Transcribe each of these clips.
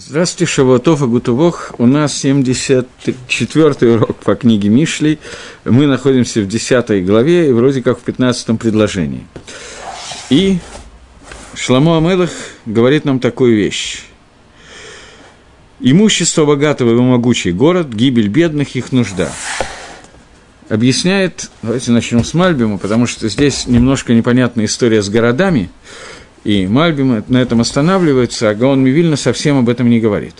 Здравствуйте, Шавуатов и Гутувох. У нас 74-й урок по книге Мишлей. Мы находимся в 10 главе и вроде как в 15 предложении. И Шламу Амелах говорит нам такую вещь. Имущество богатого и могучий город, гибель бедных, их нужда. Объясняет, давайте начнем с Мальбима, потому что здесь немножко непонятная история с городами – и Мальбим на этом останавливается, а Гаон Мивильна совсем об этом не говорит.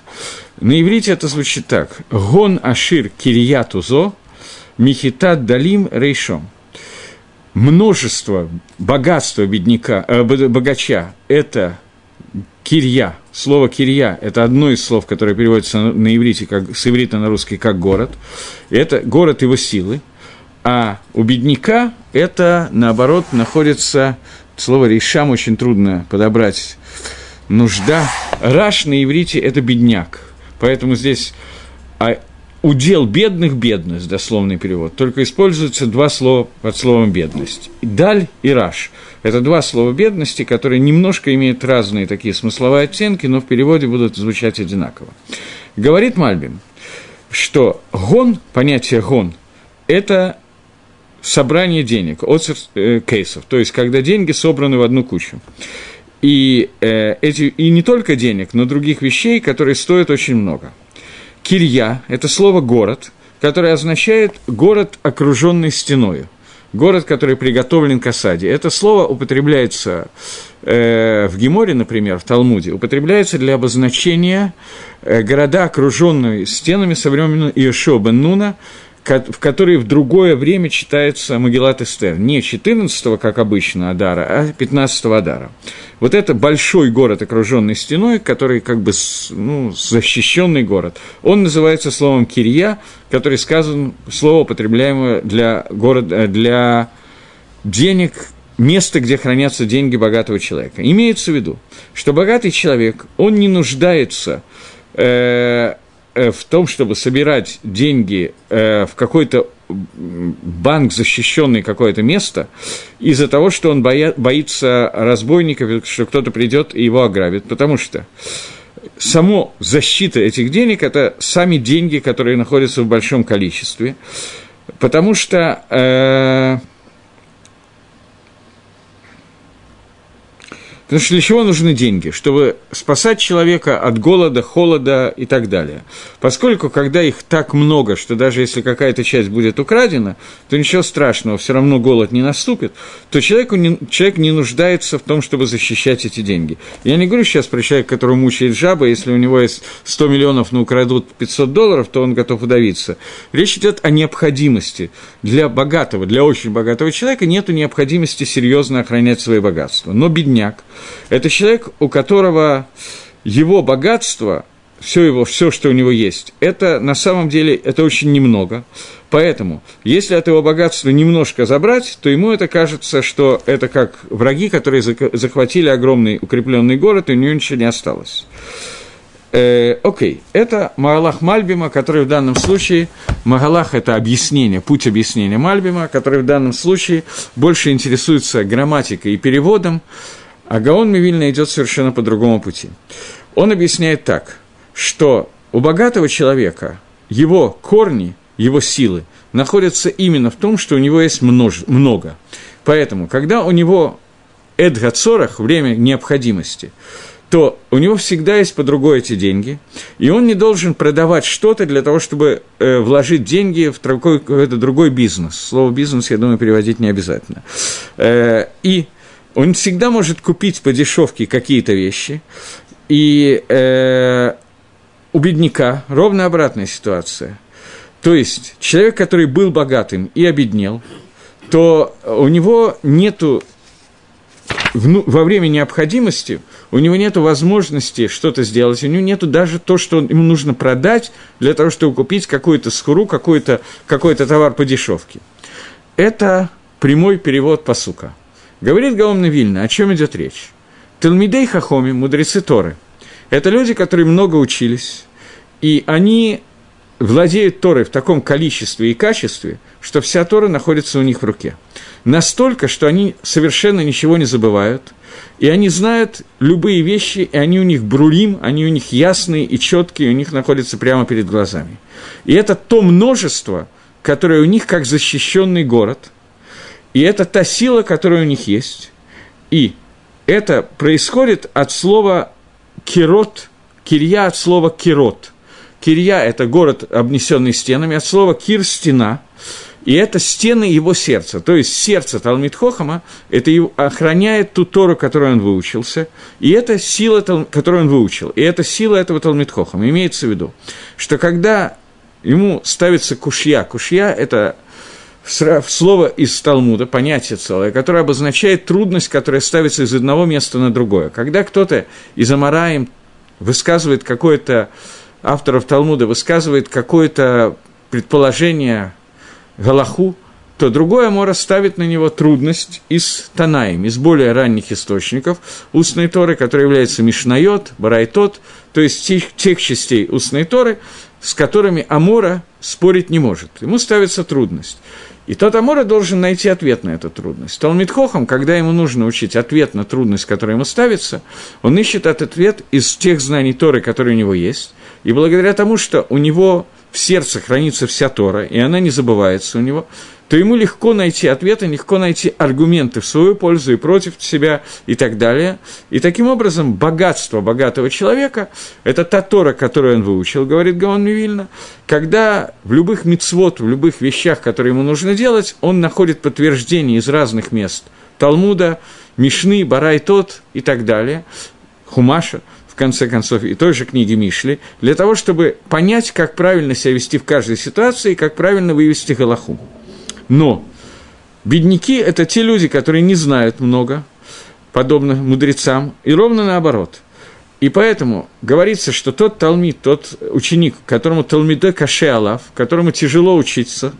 На иврите это звучит так. Гон Ашир Кирьятузо, Михитат Далим Рейшом. Множество богатства бедняка, э, богача – это кирья. Слово кирья – это одно из слов, которое переводится на иврите, как, с иврита на русский, как город. Это город его силы. А у бедняка это, наоборот, находится Слово «решам» очень трудно подобрать. Нужда. Раш на иврите – это бедняк. Поэтому здесь а удел бедных – бедность, дословный перевод. Только используются два слова под словом «бедность». Даль и раш – это два слова бедности, которые немножко имеют разные такие смысловые оттенки, но в переводе будут звучать одинаково. Говорит Мальбин, что гон, понятие гон, это собрание денег, от э, кейсов, то есть когда деньги собраны в одну кучу. И, э, эти, и не только денег, но других вещей, которые стоят очень много. Кирья – это слово «город», которое означает «город, окруженный стеною», город, который приготовлен к осаде. Это слово употребляется э, в Геморе, например, в Талмуде, употребляется для обозначения э, города, окруженные стенами со времен Иешуа бен Нуна, в который в другое время читается Магеллат Эстер. Не 14-го, как обычно, Адара, а 15-го Адара. Вот это большой город, окруженный стеной, который как бы ну, защищенный город. Он называется словом Кирья, который сказан, слово, употребляемое для, города, для денег, место, где хранятся деньги богатого человека. Имеется в виду, что богатый человек, он не нуждается э, Э, в том, чтобы собирать деньги э, в какой-то банк, защищенный какое-то место, из-за того, что он боя, боится разбойников, что кто-то придет и его ограбит. Потому что само защита этих денег – это сами деньги, которые находятся в большом количестве. Потому что э, Потому что для чего нужны деньги? Чтобы спасать человека от голода, холода и так далее. Поскольку, когда их так много, что даже если какая-то часть будет украдена, то ничего страшного, все равно голод не наступит, то человеку не, человек не нуждается в том, чтобы защищать эти деньги. Я не говорю сейчас про человека, которого мучает жаба, если у него есть 100 миллионов, но украдут 500 долларов, то он готов удавиться. Речь идет о необходимости. Для богатого, для очень богатого человека нет необходимости серьезно охранять свои богатства. Но бедняк – это человек, у которого его богатство, все его, все, что у него есть, это на самом деле это очень немного. Поэтому, если от его богатства немножко забрать, то ему это кажется, что это как враги, которые захватили огромный укрепленный город, и у него ничего не осталось. Э, окей, это Магалах Мальбима, который в данном случае, Магалах – это объяснение, путь объяснения Мальбима, который в данном случае больше интересуется грамматикой и переводом, а Гаон Мивильна идет совершенно по другому пути. Он объясняет так, что у богатого человека его корни, его силы находятся именно в том, что у него есть множ, много. Поэтому, когда у него Эдгацорах, время необходимости, то у него всегда есть по другой эти деньги, и он не должен продавать что-то для того, чтобы э, вложить деньги в какой-то другой бизнес. Слово «бизнес», я думаю, переводить не обязательно. Э, и он всегда может купить по дешевке какие-то вещи, и э, у бедняка ровно обратная ситуация. То есть человек, который был богатым и обеднел, то у него нету во время необходимости у него нет возможности что-то сделать, у него нет даже то, что ему нужно продать для того, чтобы купить какую-то скуру, какой-то какой товар по дешевке. Это прямой перевод посука. Говорит Гаон Вильна, о чем идет речь? Талмидей Хахоми, мудрецы Торы, это люди, которые много учились, и они владеют Торой в таком количестве и качестве, что вся Тора находится у них в руке. Настолько, что они совершенно ничего не забывают, и они знают любые вещи, и они у них брулим, они у них ясные и четкие, у них находятся прямо перед глазами. И это то множество, которое у них как защищенный город, и это та сила, которая у них есть. И это происходит от слова «кирот», «кирья» от слова «кирот». Кирья – это город, обнесенный стенами, от слова «кир» – стена, и это стены его сердца. То есть сердце Талмит Хохама это его, охраняет ту Тору, которую он выучился, и это сила, которую он выучил. И это сила этого Талмит Хохама. Имеется в виду, что когда ему ставится кушья, кушья – это слово из Талмуда, понятие целое, которое обозначает трудность, которая ставится из одного места на другое. Когда кто-то из Амараем высказывает какое-то, авторов Талмуда высказывает какое-то предположение Галаху, то другое Мора ставит на него трудность из Танаим, из более ранних источников устной Торы, который является Мишнайот, Барайтот, то есть тех, тех частей устной Торы, с которыми Амора спорить не может. Ему ставится трудность. И тот Амора должен найти ответ на эту трудность. Талмит Хохам, когда ему нужно учить ответ на трудность, которая ему ставится, он ищет этот ответ из тех знаний Торы, которые у него есть. И благодаря тому, что у него в сердце хранится вся Тора, и она не забывается у него, то ему легко найти ответы, легко найти аргументы в свою пользу и против себя и так далее. И таким образом богатство богатого человека – это та Тора, которую он выучил, говорит Гаон Мивильна, когда в любых мицвод, в любых вещах, которые ему нужно делать, он находит подтверждение из разных мест – Талмуда, Мишны, Барай тот и так далее, Хумаша – конце концов, и той же книги Мишли, для того, чтобы понять, как правильно себя вести в каждой ситуации и как правильно вывести Галаху. Но бедняки – это те люди, которые не знают много, подобно мудрецам, и ровно наоборот. И поэтому говорится, что тот талмит, тот ученик, которому талмиде каше алав, которому тяжело учиться,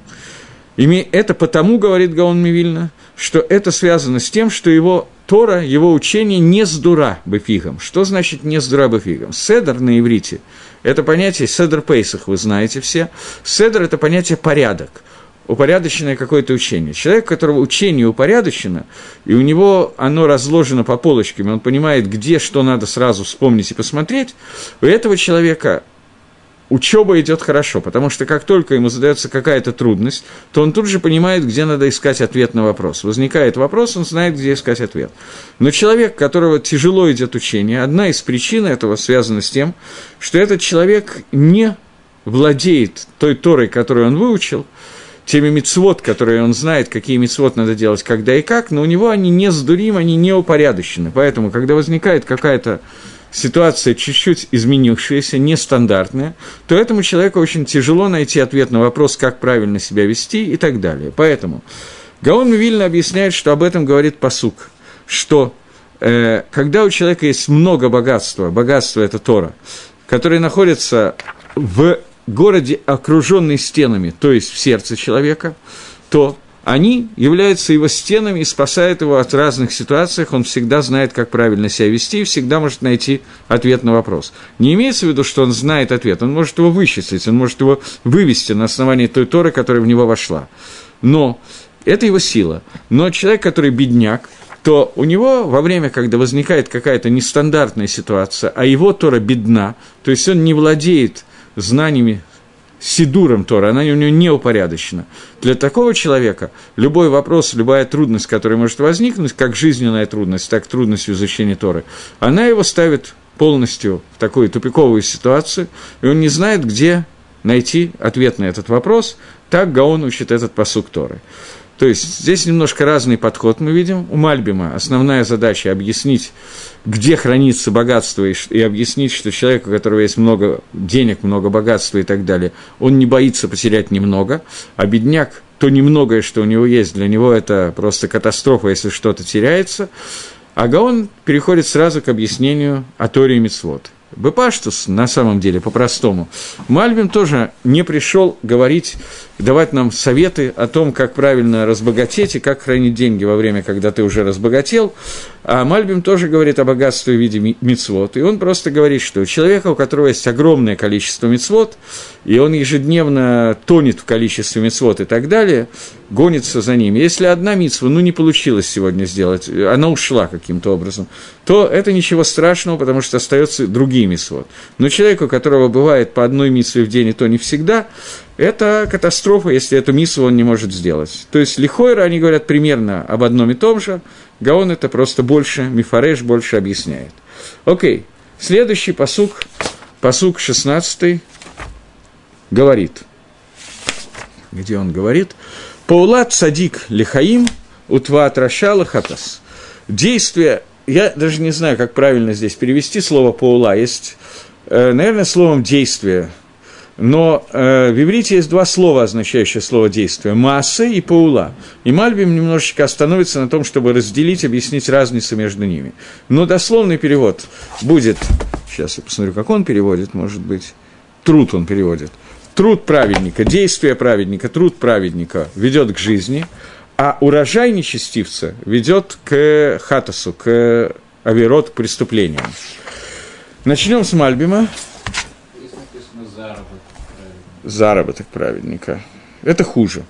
это потому, говорит Гаон Мивильна, что это связано с тем, что его Тора, его учение не с дура бефигом. Что значит не с дура бефигом? Седр на иврите – это понятие седр пейсах, вы знаете все. Седр – это понятие порядок упорядоченное какое-то учение. Человек, у которого учение упорядочено, и у него оно разложено по полочкам, он понимает, где что надо сразу вспомнить и посмотреть, у этого человека учеба идет хорошо, потому что как только ему задается какая-то трудность, то он тут же понимает, где надо искать ответ на вопрос. Возникает вопрос, он знает, где искать ответ. Но человек, которого тяжело идет учение, одна из причин этого связана с тем, что этот человек не владеет той Торой, которую он выучил, теми мицвод, которые он знает, какие мицвод надо делать, когда и как, но у него они не сдурим, они не упорядочены. Поэтому, когда возникает какая-то ситуация чуть-чуть изменившаяся, нестандартная, то этому человеку очень тяжело найти ответ на вопрос, как правильно себя вести и так далее. Поэтому Гаон Вильна объясняет, что об этом говорит посук, что э, когда у человека есть много богатства, богатство – это Тора, которое находится в городе, окруженный стенами, то есть в сердце человека, то они являются его стенами и спасают его от разных ситуаций, он всегда знает, как правильно себя вести, и всегда может найти ответ на вопрос. Не имеется в виду, что он знает ответ, он может его вычислить, он может его вывести на основании той Торы, которая в него вошла. Но это его сила. Но человек, который бедняк, то у него во время, когда возникает какая-то нестандартная ситуация, а его Тора бедна, то есть он не владеет знаниями сидуром Тора, она у него не упорядочена. Для такого человека любой вопрос, любая трудность, которая может возникнуть, как жизненная трудность, так трудность в изучении Торы, она его ставит полностью в такую тупиковую ситуацию, и он не знает, где найти ответ на этот вопрос. Так Гаон учит этот посук Торы. То есть здесь немножко разный подход мы видим. У Мальбима основная задача объяснить, где хранится богатство, и, и объяснить, что человек, у которого есть много денег, много богатства и так далее, он не боится потерять немного, а бедняк, то немногое, что у него есть, для него это просто катастрофа, если что-то теряется. А Гаон переходит сразу к объяснению о Торе и Мицвод – Бепаштус, на самом деле, по-простому. Мальбим тоже не пришел говорить, давать нам советы о том, как правильно разбогатеть и как хранить деньги во время, когда ты уже разбогател. А Мальбим тоже говорит о богатстве в виде мицвод, и он просто говорит, что у человека, у которого есть огромное количество мицвод, и он ежедневно тонет в количестве мицвод и так далее, гонится за ним. Если одна мицва, ну, не получилось сегодня сделать, она ушла каким-то образом, то это ничего страшного, потому что остаются другие мицвод. Но человеку, у которого бывает по одной мицве в день, и то не всегда, это катастрофа, если эту миссу он не может сделать. То есть Лихойра, они говорят примерно об одном и том же, Гаон это просто больше, Мифареш больше объясняет. Окей, следующий посук, посук 16 говорит, где он говорит, Паулат садик лихаим утват рашала хатас. Действие, я даже не знаю, как правильно здесь перевести слово паула, есть, э, наверное, словом действие – но э, в иврите есть два слова, означающие слово действие – «маасе» и «паула». И Мальбим немножечко остановится на том, чтобы разделить, объяснить разницу между ними. Но дословный перевод будет, сейчас я посмотрю, как он переводит, может быть, труд он переводит. Труд праведника, действие праведника, труд праведника ведет к жизни, а урожай нечестивца ведет к хатасу, к авирот, к преступлениям. Начнем с Мальбима заработок праведника. Это хуже.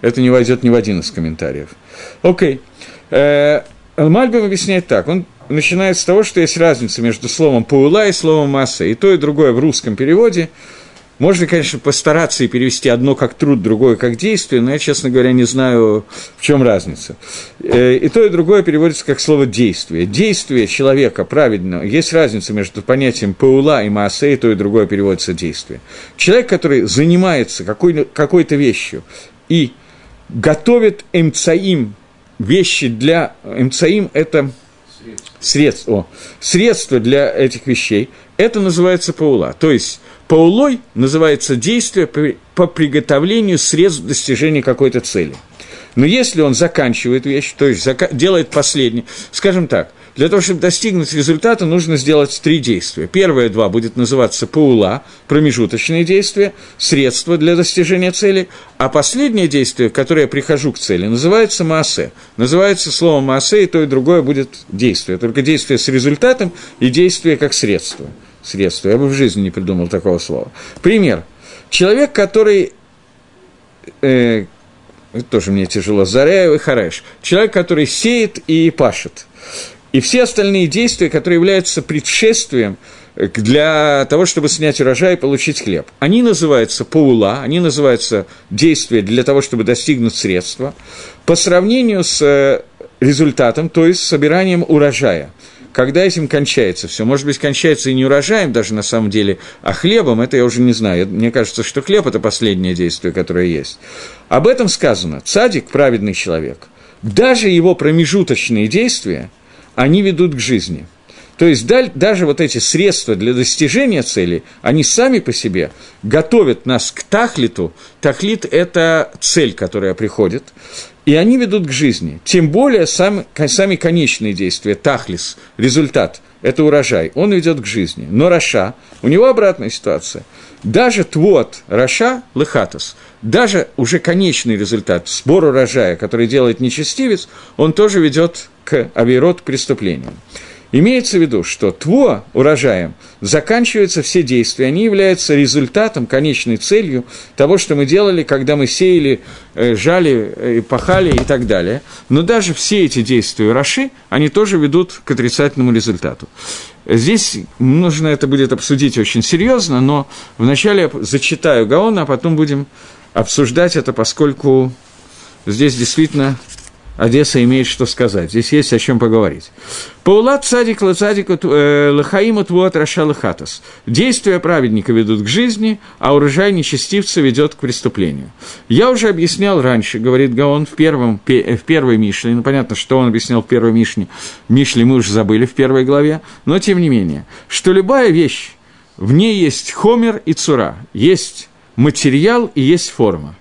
Это не войдет ни в один из комментариев. Окей. Э, Мальбим объясняет так. Он начинает с того, что есть разница между словом «паула» и словом «масса». И то, и другое в русском переводе – можно, конечно, постараться и перевести одно как труд, другое как действие, но я, честно говоря, не знаю, в чем разница. Э, и то, и другое переводится как слово «действие». Действие человека праведно. Есть разница между понятием «паула» и «маасе», и то, и другое переводится «действие». Человек, который занимается какой- какой-то вещью и готовит эмцаим, вещи для... Эмцаим – это средство, средство для этих вещей, это называется паула. То есть Паулой называется действие по приготовлению средств достижения какой-то цели. Но если он заканчивает вещь, то есть делает последнее, скажем так, для того, чтобы достигнуть результата, нужно сделать три действия. Первые два будет называться паула, промежуточные действия, средства для достижения цели, а последнее действие, которое я прихожу к цели, называется маасе. Называется слово маасе, и то, и другое будет действие. Только действие с результатом и действие как средство средство. Я бы в жизни не придумал такого слова. Пример. Человек, который... Э, тоже мне тяжело. Заряев и Хареш. Человек, который сеет и пашет. И все остальные действия, которые являются предшествием для того, чтобы снять урожай и получить хлеб. Они называются паула, они называются действия для того, чтобы достигнуть средства, по сравнению с э, результатом, то есть собиранием урожая когда этим кончается все. Может быть, кончается и не урожаем даже на самом деле, а хлебом, это я уже не знаю. Мне кажется, что хлеб – это последнее действие, которое есть. Об этом сказано. Цадик – праведный человек. Даже его промежуточные действия, они ведут к жизни. То есть даже вот эти средства для достижения цели, они сами по себе готовят нас к тахлиту. תכלית – это цель, которая приходит и они ведут к жизни. Тем более сам, сами конечные действия, תכלית, результат, это урожай, он ведет к жизни. Но רשע, у него обратная ситуация. Даже תבואת רשע לחטאת, даже уже конечный результат, сбор урожая, который делает нечестивец, он тоже ведет к עבירות, к преступлению. Имеется в виду, что תבואה урожаем заканчиваются все действия, они являются результатом, конечной целью того, что мы делали, когда мы сеяли, э, жали, э, пахали и так далее. Но даже все эти действия Раши, они тоже ведут к отрицательному результату. Здесь нужно это будет обсудить очень серьезно, но вначале я зачитаю Гаона, а потом будем обсуждать это, поскольку здесь действительно Одесса имеет что сказать. Здесь есть о чем поговорить. Паулат цадик лацадик э, лахаиму твот рашалахатас. Действия праведника ведут к жизни, а урожай нечестивца ведет к преступлению. Я уже объяснял раньше, говорит Гаон, в, первом, в первой Мишле, ну понятно, что он объяснял в первой Мишле, Мишле мы уже забыли в первой главе, но тем не менее, что любая вещь, в ней есть хомер и цура, есть материал и есть форма.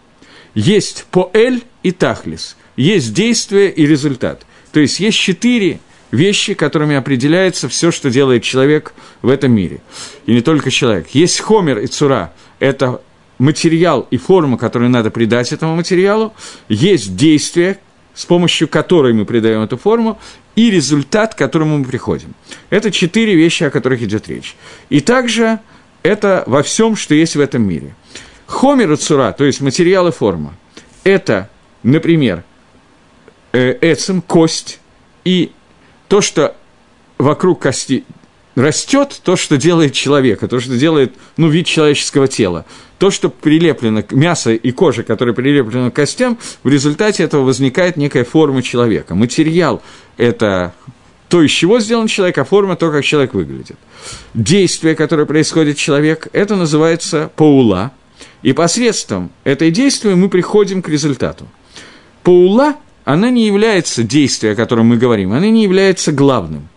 Есть поэль и тахлис – есть действие и результат. То есть есть четыре вещи, которыми определяется все, что делает человек в этом мире. И не только человек. Есть хомер и цура – это материал и форма, которую надо придать этому материалу. Есть действие, с помощью которой мы придаем эту форму, и результат, к которому мы приходим. Это четыре вещи, о которых идет речь. И также это во всем, что есть в этом мире. Хомер и цура, то есть материал и форма, это, например, эцем, кость, и то, что вокруг кости растет, то, что делает человека, то, что делает, ну, вид человеческого тела. То, что прилеплено, мясо и кожа, которая прилеплена к костям, в результате этого возникает некая форма человека. Материал – это то, из чего сделан человек, а форма – то, как человек выглядит. Действие, которое происходит человек, это называется паула, и посредством этой действия мы приходим к результату. Паула, она не является действием, о котором мы говорим, она не является главным.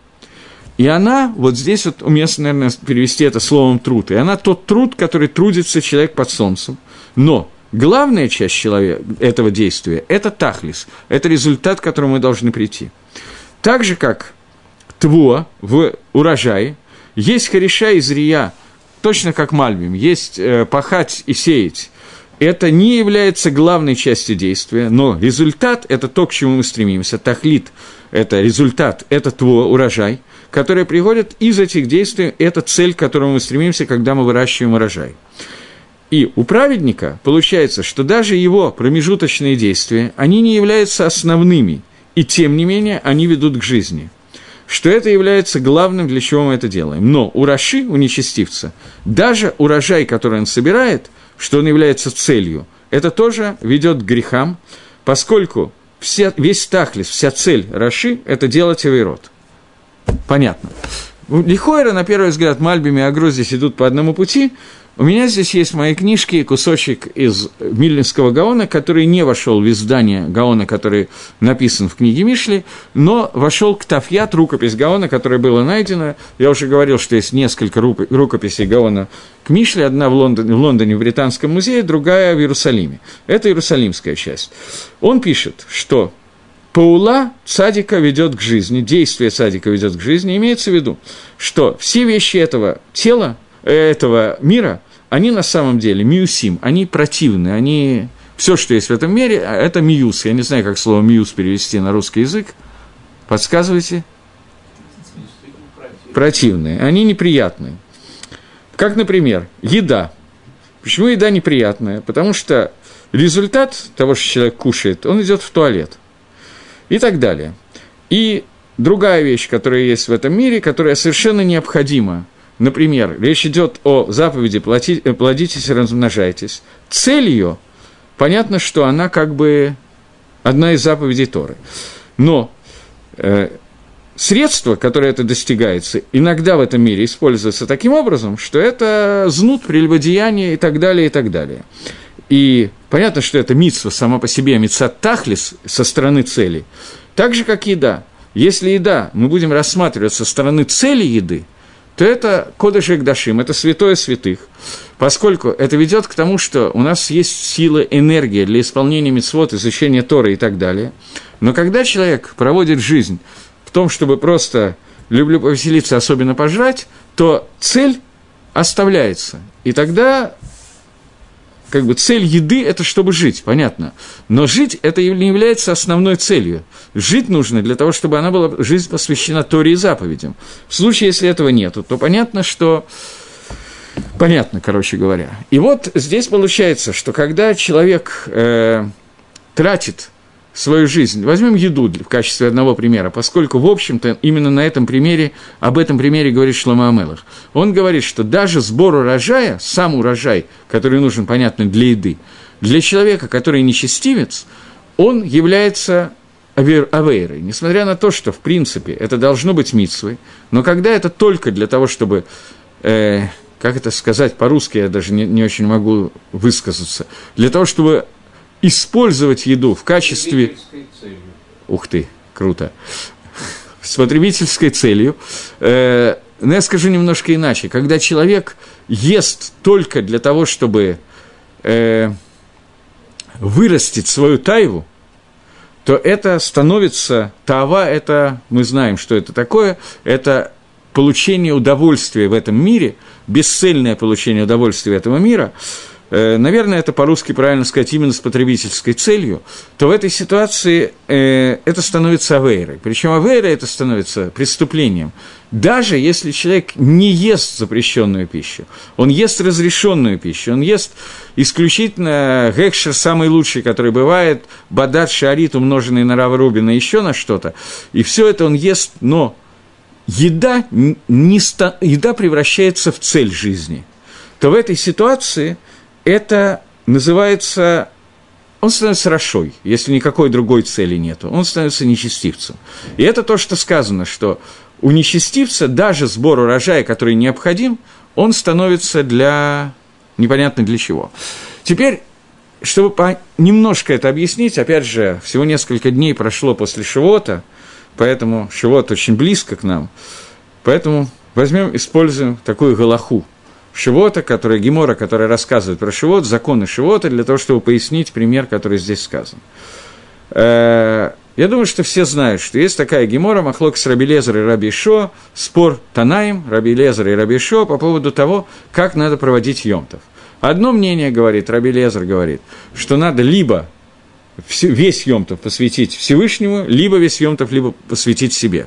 И она, вот здесь вот уместно, наверное, перевести это словом труд, и она тот труд, который трудится человек под солнцем, но главная часть человека, этого действия – это тахлис, это результат, к которому мы должны прийти. Так же, как тво в урожае, есть хореша из рия, точно как мальбим, есть э, пахать и сеять. Это не является главной частью действия, но результат – это то, к чему мы стремимся. Тахлит – это результат, это тво, урожай, который приходит из этих действий, это цель, к которому мы стремимся, когда мы выращиваем урожай. И у праведника получается, что даже его промежуточные действия, они не являются основными, и тем не менее они ведут к жизни – что это является главным, для чего мы это делаем. Но у Раши, у нечестивца, даже урожай, который он собирает, что он является целью, это тоже ведет к грехам, поскольку вся, весь тахлис, вся цель Раши – это делать авирот. Понятно. Лихойра, на первый взгляд, Мальбими и Агро здесь идут по одному пути – у меня здесь есть в моей книжке кусочек из Мильнинского Гаона, который не вошел в издание Гаона, который написан в книге Мишли, но вошел к Тафьят, рукопись Гаона, которая была найдена. Я уже говорил, что есть несколько рукописей Гаона к Мишле, одна в Лондоне, в Лондоне в Британском музее, другая в Иерусалиме. Это иерусалимская часть. Он пишет, что Паула садика ведет к жизни, действие садика ведет к жизни, имеется в виду, что все вещи этого тела, этого мира, они на самом деле миусим, они противны, они... Все, что есть в этом мире, это миус. Я не знаю, как слово миус перевести на русский язык. Подсказывайте. Противные. Они неприятные. Как, например, еда. Почему еда неприятная? Потому что результат того, что человек кушает, он идет в туалет. И так далее. И другая вещь, которая есть в этом мире, которая совершенно необходима Например, речь идет о заповеди э, «плодитесь и размножайтесь». Цель ее, понятно, что она как бы одна из заповедей Торы. Но э, средство, которое это достигается, иногда в этом мире используется таким образом, что это знут, прелюбодеяние и так далее, и так далее. И понятно, что это митсва сама по себе, митсат тахлис со стороны цели. Так же, как еда. Если еда мы будем рассматривать со стороны цели еды – то это Кодыш Дашим, это святое святых, поскольку это ведет к тому, что у нас есть сила, энергия для исполнения мецвод, изучения Торы и так далее. Но когда человек проводит жизнь в том, чтобы просто люблю повеселиться, особенно пожрать, то цель оставляется. И тогда как бы цель еды – это чтобы жить, понятно. Но жить – это не является основной целью. Жить нужно для того, чтобы она была, жизнь посвящена Торе и заповедям. В случае, если этого нет, то понятно, что Понятно, короче говоря. И вот здесь получается, что когда человек э, тратит свою жизнь. Возьмем еду в качестве одного примера, поскольку, в общем-то, именно на этом примере, об этом примере говорит Шлома Амелах. Он говорит, что даже сбор урожая, сам урожай, который нужен, понятно, для еды, для человека, который нечестивец, он является авейрой, несмотря на то, что, в принципе, это должно быть митсвой, но когда это только для того, чтобы, э, как это сказать по-русски, я даже не, не очень могу высказаться, для того, чтобы использовать еду в качестве... Ух ты, круто. С потребительской целью. Э, но я скажу немножко иначе. Когда человек ест только для того, чтобы э, вырастить свою тайву, то это становится, тава – это, мы знаем, что это такое, это получение удовольствия в этом мире, бесцельное получение удовольствия этого мира – наверное, это по-русски правильно сказать именно с потребительской целью, то в этой ситуации э, это становится авейрой. Причем авейра это становится преступлением. Даже если человек не ест запрещенную пищу, он ест разрешенную пищу, он ест исключительно гекшер самый лучший, который бывает, бадат, шарит, умноженный на рава рубина, еще на что-то, и все это он ест, но еда, не еда превращается в цель жизни, то в этой ситуации это называется он становится рошой, если никакой другой цели нет, он становится нечестивцем. И это то, что сказано, что у нечестивца даже сбор урожая, который необходим, он становится для... непонятно для чего. Теперь, чтобы по... немножко это объяснить, опять же, всего несколько дней прошло после Шивота, поэтому Шивот очень близко к нам, поэтому возьмем, используем такую галаху Шивота, которая Гемора, которая рассказывает про Шивот, законы Шивота, для того, чтобы пояснить пример, который здесь сказан. Э, я думаю, что все знают, что есть такая гемора, Махлок с Раби Лезер и Раби Шо, спор Танаим, Раби Лезер и Раби Шо по поводу того, как надо проводить Йомтов. Одно мнение говорит, Раби Лезер говорит, что надо либо весь Йомтов посвятить Всевышнему, либо весь Йомтов либо посвятить себе.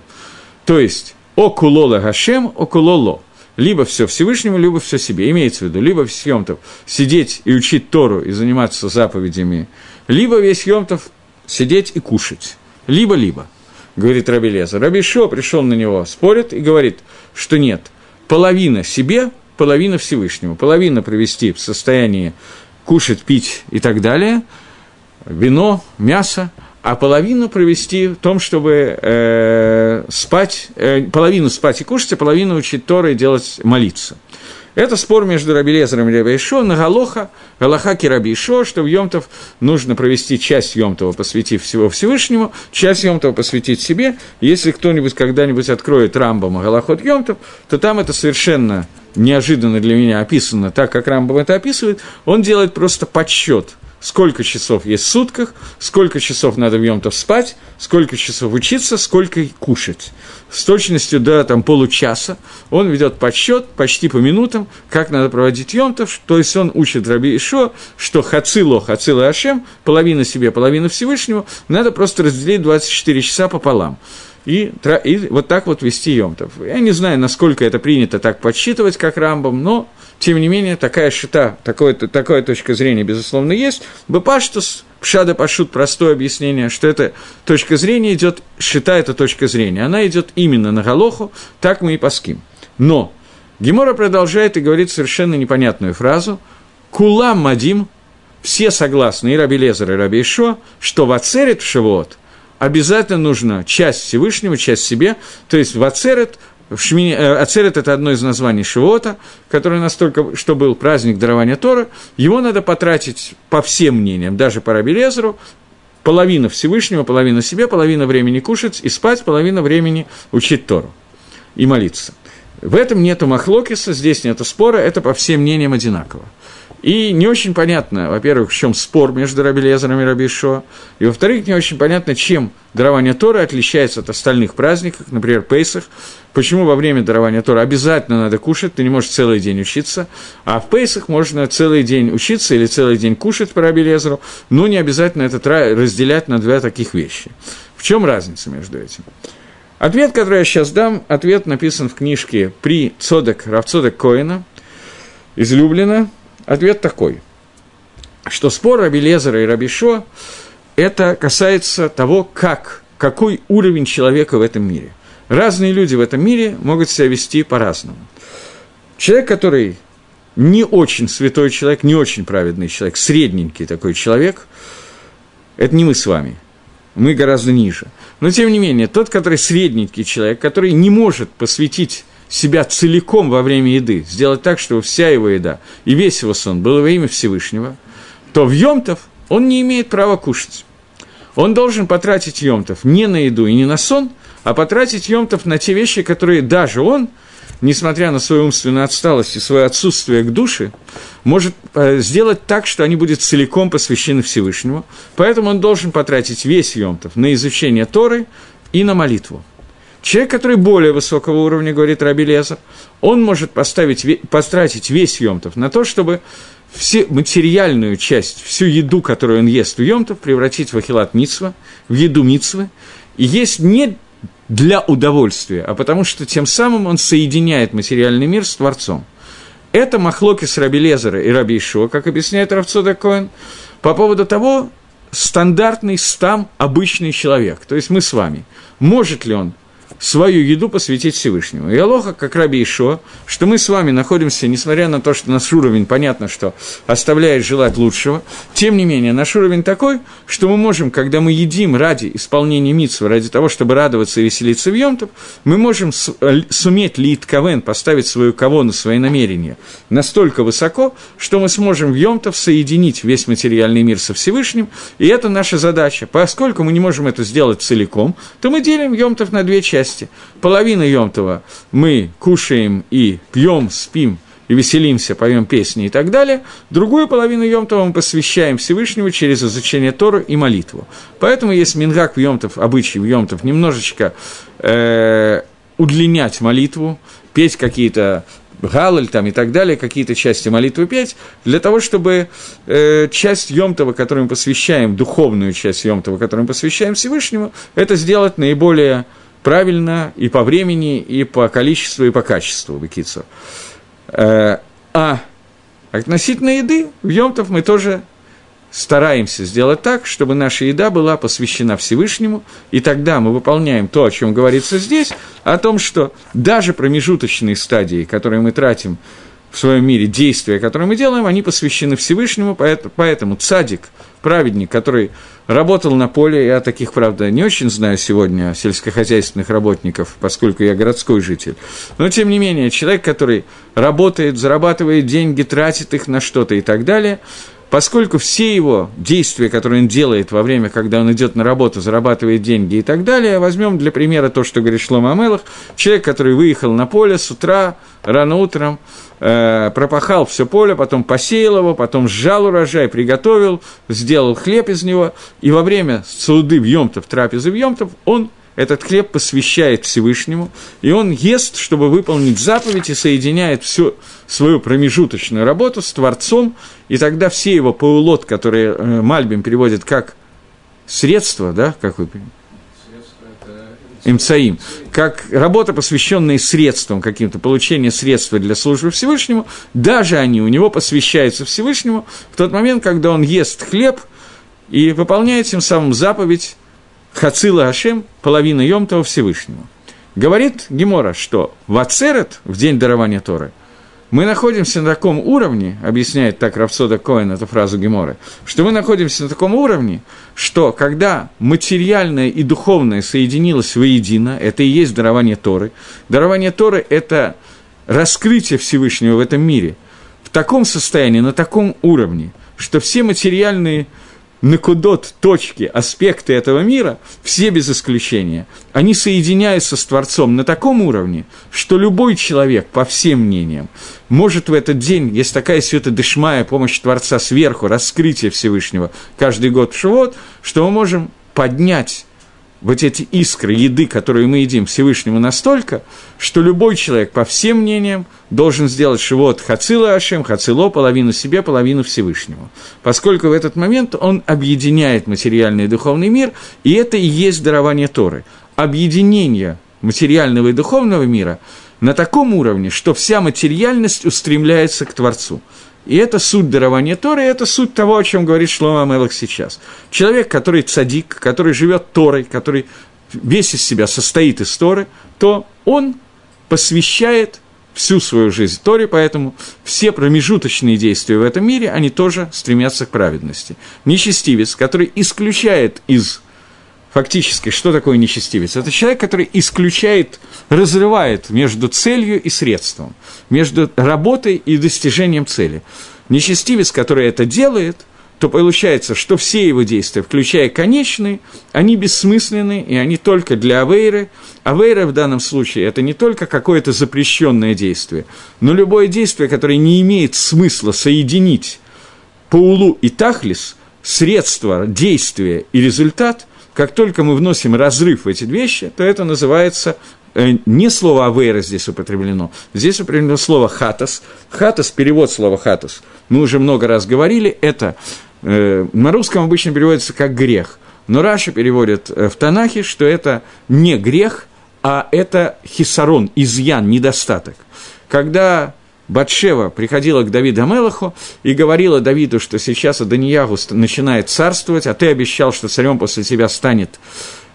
То есть, окулола Гашем, окулоло. Либо все Всевышнему, либо все себе. Имеется в виду, либо весь Йомтов сидеть и учить Тору и заниматься заповедями, либо весь Йомтов сидеть и кушать. Либо-либо, говорит Раби Леза. Раби Шо пришел на него, спорит и говорит, что нет, половина себе, половина Всевышнему. Половина провести в состоянии кушать, пить и так далее, вино, мясо, а половину провести в том, чтобы э, спать, э, половину спать и кушать, а половину учить Торы и делать, молиться. Это спор между Рабелезером и Рабишо на Галоха, Галахаки Рабишо, что в Йомтов нужно провести часть Йомтова, посвятив всего Всевышнему, часть Йомтова посвятить себе. Если кто-нибудь когда-нибудь откроет Рамбама Галахот Йомтов, то там это совершенно неожиданно для меня описано так, как Рамбам это описывает. Он делает просто подсчет – сколько часов есть в сутках, сколько часов надо в Йомтов спать, сколько часов учиться, сколько кушать. С точностью до там, получаса он ведет подсчет почти по минутам, как надо проводить Йомтов, то есть он учит Раби Ишо, что хацило, хацило Ашем, половина себе, половина Всевышнего, надо просто разделить 24 часа пополам и, и вот так вот вести Йомтов. Я не знаю, насколько это принято так подсчитывать, как Рамбом, но, тем не менее, такая шита, такое, такая точка зрения, безусловно, есть. Бепаштус, пшада пашут, простое объяснение, что эта точка зрения идет, шита – это точка зрения, она идет именно на Галоху, так мы и паским. Но Гемора продолжает и говорит совершенно непонятную фразу «Кулам мадим» – все согласны, и Раби Лезер, и Раби Ишо, что в Ацерет в Шивот – обязательно нужно часть Всевышнего, часть себе, то есть в Ацерет, в Шмини, э, Ацерет – это одно из названий Шивота, которое настолько, что был праздник дарования Тора, его надо потратить по всем мнениям, даже по Рабелезеру, половина Всевышнего, половина себе, половина времени кушать и спать, половина времени учить Тору и молиться. В этом нету махлокиса, здесь нету спора, это по всем мнениям одинаково. И не очень понятно, во-первых, в чем спор между Раби Лезером и Раби Шо, и, во-вторых, не очень понятно, чем дарование Тора отличается от остальных праздников, например, Пейсах, почему во время дарования Тора обязательно надо кушать, ты не можешь целый день учиться, а в Пейсах можно целый день учиться или целый день кушать по Раби Лезеру, но не обязательно это разделять на две таких вещи. В чем разница между этим? Ответ, который я сейчас дам, ответ написан в книжке «При Цодек», Равцодек Коина, излюблено, Ответ такой, что спор Раби Лезера и Рабишо – это касается того, как, какой уровень человека в этом мире. Разные люди в этом мире могут себя вести по-разному. Человек, который не очень святой человек, не очень праведный человек, средненький такой человек, это не мы с вами, мы гораздо ниже. Но, тем не менее, тот, который средненький человек, который не может посвятить себя целиком во время еды, сделать так, чтобы вся его еда и весь его сон было во имя Всевышнего, то в Йомтов он не имеет права кушать. Он должен потратить Йомтов не на еду и не на сон, а потратить Йомтов на те вещи, которые даже он, несмотря на свою умственную отсталость и свое отсутствие к душе, может э, сделать так, что они будут целиком посвящены Всевышнему. Поэтому он должен потратить весь Йомтов на изучение Торы и на молитву. Человек, который более высокого уровня, говорит Раби Лезер, он может поставить, потратить весь Йомтов на то, чтобы всю материальную часть, всю еду, которую он ест в Йомтов, превратить в ахилат митсва, в еду митсвы, и есть не для удовольствия, а потому что тем самым он соединяет материальный мир с Творцом. Это махлоки с Раби Лезера и Раби Ишуа, как объясняет Равцода Коэн, по поводу того, стандартный стам обычный человек, то есть мы с вами, может ли он свою еду посвятить Всевышнему. И Алоха, как Раби Ишо, что мы с вами находимся, несмотря на то, что наш уровень, понятно, что оставляет желать лучшего, тем не менее, наш уровень такой, что мы можем, когда мы едим ради исполнения митсва, ради того, чтобы радоваться и веселиться в Йомтов, мы можем э, суметь лит кавен, поставить свою кавону, свои намерения настолько высоко, что мы сможем в Йомтов соединить весь материальный мир со Всевышним, и это наша задача. Поскольку мы не можем это сделать целиком, то мы делим Йомтов на две части части. Половина Йомтова мы кушаем и пьем, спим и веселимся, поем песни и так далее. Другую половину Йомтова мы посвящаем Всевышнему через изучение Торы и молитву. Поэтому есть мингак в Йомтов, обычай в Йомтов, немножечко э, удлинять молитву, петь какие-то Галаль там и так далее, какие-то части молитвы петь, для того, чтобы э, часть Йомтова, которую мы посвящаем, духовную часть Йомтова, которую мы посвящаем Всевышнему, это сделать наиболее правильно и по времени, и по количеству, и по качеству, Бекицу. Э, а относительно еды, в Йомтов мы тоже стараемся сделать так, чтобы наша еда была посвящена Всевышнему, и тогда мы выполняем то, о чем говорится здесь, о том, что даже промежуточные стадии, которые мы тратим в своем мире, действия, которые мы делаем, они посвящены Всевышнему, поэтому, цадик, праведник, который работал на поле, я таких, правда, не очень знаю сегодня, сельскохозяйственных работников, поскольку я городской житель, но, тем не менее, человек, который работает, зарабатывает деньги, тратит их на что-то и так далее – поскольку все его действия, которые он делает во время, когда он идет на работу, зарабатывает деньги и так далее, возьмем для примера то, что говорит Шлома Амелах, человек, который выехал на поле с утра, рано утром, э, пропахал все поле, потом посеял его, потом сжал урожай, приготовил, сделал хлеб из него, и во время суды в Йомтов, трапезы в Йомтов, он этот хлеб посвящает Всевышнему, и он ест, чтобы выполнить заповедь, и соединяет всю свою промежуточную работу с Творцом, и тогда все его паулот, которые э, Мальбим переводит как средства, да, как вы понимаете? Имцаим, как работа, посвященная средствам каким-то, получение средств для службы Всевышнему, даже они у него посвящаются Всевышнему в тот момент, когда он ест хлеб и выполняет тем самым заповедь Хацила Ашем, половина Йомтова Всевышнему. Говорит Гемора, что в Ацерет, в день дарования Торы, мы находимся на таком уровне, объясняет так Равсода Коэн эту фразу Геморы, что мы находимся на таком уровне, что когда материальное и духовное соединилось воедино, это и есть дарование Торы. Дарование Торы – это раскрытие Всевышнего в этом мире в таком состоянии, на таком уровне, что все материальные накудот, точки, аспекты этого мира, все без исключения, они соединяются с Творцом на таком уровне, что любой человек, по всем мнениям, может в этот день, есть такая света дышмая, помощь Творца сверху, раскрытие Всевышнего каждый год в Шивот, что мы можем поднять вот эти искры еды, которые мы едим Всевышнему настолько, что любой человек, по всем мнениям, должен сделать шивот хацила Ашем, хацило, половину себе, половину Всевышнему. Поскольку в этот момент он объединяет материальный и духовный мир, и это и есть дарование Торы. Объединение материального и духовного мира на таком уровне, что вся материальность устремляется к Творцу – и это суть дарования Торы, и это суть того, о чем говорит Шлома Амелах сейчас. Человек, который цадик, который живет Торой, который весь из себя состоит из Торы, то он посвящает всю свою жизнь Торе, поэтому все промежуточные действия в этом мире, они тоже стремятся к праведности. Нечестивец, который исключает из фактически, что такое нечестивец? Это человек, который исключает, разрывает между целью и средством, между работой и достижением цели. Нечестивец, который это делает, то получается, что все его действия, включая конечные, они бессмысленны, и они только для Авейры. Авейра в данном случае – это не только какое-то запрещенное действие, но любое действие, которое не имеет смысла соединить Паулу и Тахлис, средство, действие и результат – как только мы вносим разрыв в эти вещи, то это называется э, не слово «авейра» здесь употреблено, здесь употреблено слово «хатас». «Хатас» – перевод слова «хатас». Мы уже много раз говорили, это э, на русском обычно переводится как «грех». Но Раша переводит э, в Танахе, что это не грех, а это хисарон, изъян, недостаток. Когда Батшева приходила к Давиду Амелаху и говорила Давиду, что сейчас Аданьягу начинает царствовать, а ты обещал, что царем после тебя станет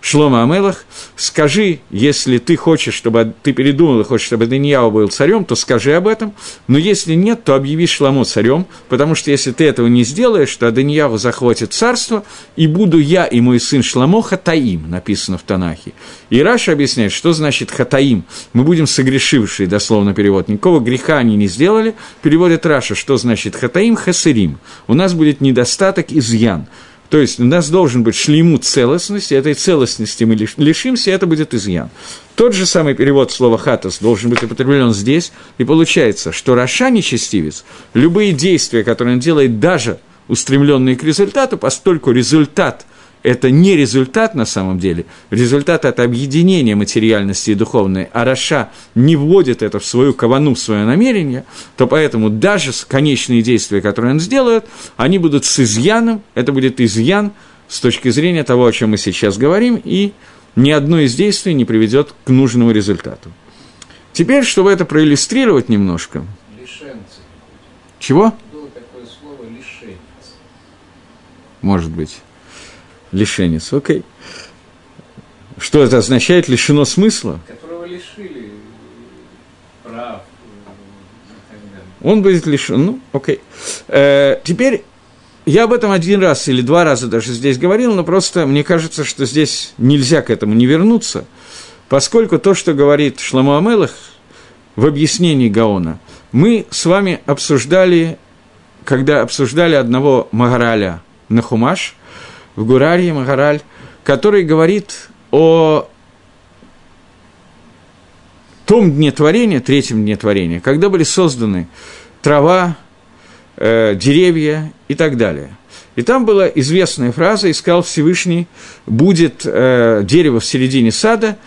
Шлома Амелах, скажи, если ты хочешь, чтобы ты передумал и хочешь, чтобы Данияу был царем, то скажи об этом, но если нет, то объяви Шломо царем, потому что если ты этого не сделаешь, то Адонияу захватит царство, и буду я и мой сын Шломо חטאים, написано в Танахе. И Раши объясняет, что значит חטאים, мы будем согрешившие, дословно перевод, никакого греха они не сделали, переводит Раши, что значит חטאים, חסרים, у нас будет недостаток, изъян, то есть у нас должен быть שלמות целостности, этой целостности мы лишимся, и это будет изъян. Тот же самый перевод слова «хатас» должен быть употреблен здесь, и получается, что רשע нечестивец, любые действия, которые он делает, даже устремленные к результату, поскольку результат это не результат на самом деле, результат – это объединение материальности и духовной, а רשע не вводит это в свою кавану, в свое намерение, то поэтому даже конечные действия, которые он сделает, они будут с изъяном, это будет изъян с точки зрения того, о чем мы сейчас говорим, и ни одно из действий не приведет к нужному результату. Теперь, чтобы это проиллюстрировать немножко. Лишенцы. Чего? Было такое слово лишенец. Может быть лишенец, окей. Что это означает? Лишено смысла? Которого лишили прав. Он будет лишен, ну, окей. Э, теперь я об этом один раз или два раза даже здесь говорил, но просто мне кажется, что здесь нельзя к этому не вернуться, поскольку то, что говорит Шламу Амелах в объяснении Гаона, мы с вами обсуждали, когда обсуждали одного Магараля на Хумаш – в Гурарье Магараль, который говорит о том дне творения, третьем дне творения, когда были созданы трава, э, деревья и так далее. И там была известная фраза, искал Всевышний, будет э, дерево в середине сада,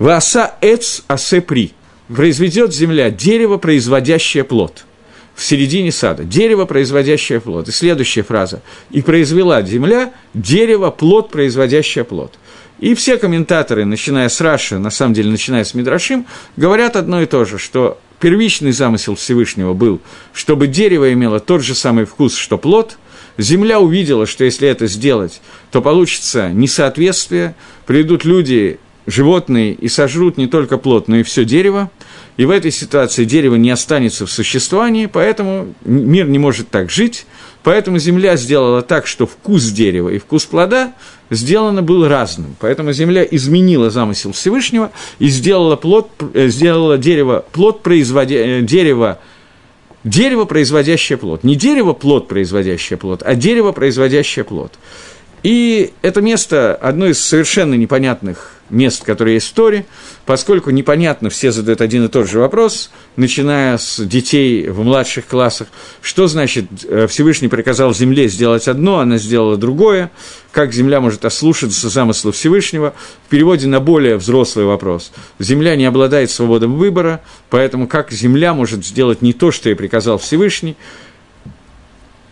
«Васа эц асе при» – произведет земля дерево, производящее плод – в середине сада. Дерево, производящее плод. И следующая фраза. «И произвела земля дерево, плод, производящее плод». И все комментаторы, начиная с Раши, на самом деле, начиная с Мидрашим, говорят одно и то же, что первичный замысел Всевышнего был, чтобы дерево имело тот же самый вкус, что плод, земля увидела, что если это сделать, то получится несоответствие, придут люди, животные, и сожрут не только плод, но и все дерево, и в этой ситуации дерево не останется в существовании, поэтому мир не может так жить, поэтому Земля сделала так, что вкус дерева и вкус плода сделано был разным. Поэтому Земля изменила замысел Всевышнего и сделала, плод, э, сделала дерево, плод производя, э, дерево, дерево, производящее плод. Не дерево, плод, производящее плод, а дерево, производящее плод. И это место одно из совершенно непонятных мест, которые есть в Торе, поскольку непонятно, все задают один и тот же вопрос, начиная с детей в младших классах, что значит э, Всевышний приказал земле сделать одно, она сделала другое, как земля может ослушаться замысла Всевышнего, в переводе на более взрослый вопрос. Земля не обладает свободой выбора, поэтому как земля может сделать не то, что ей приказал Всевышний,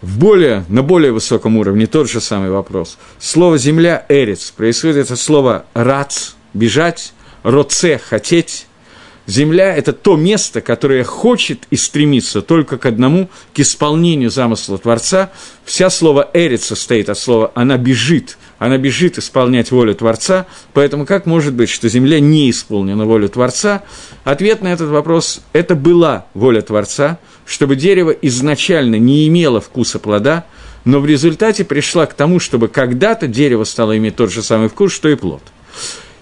в более, на более высоком уровне тот же самый вопрос. Слово «земля» – «эрец» происходит от слова «рац» – «бежать», «роце» – «хотеть». Земля – это то место, которое хочет и стремится только к одному, к исполнению замысла Творца. Вся слово «эрец» состоит от слова «она бежит», она бежит исполнять волю Творца, поэтому как может быть, что земля не исполнена волю Творца? Ответ на этот вопрос – это была воля Творца – чтобы дерево изначально не имело вкуса плода, но в результате пришла к тому, чтобы когда-то дерево стало иметь тот же самый вкус, что и плод.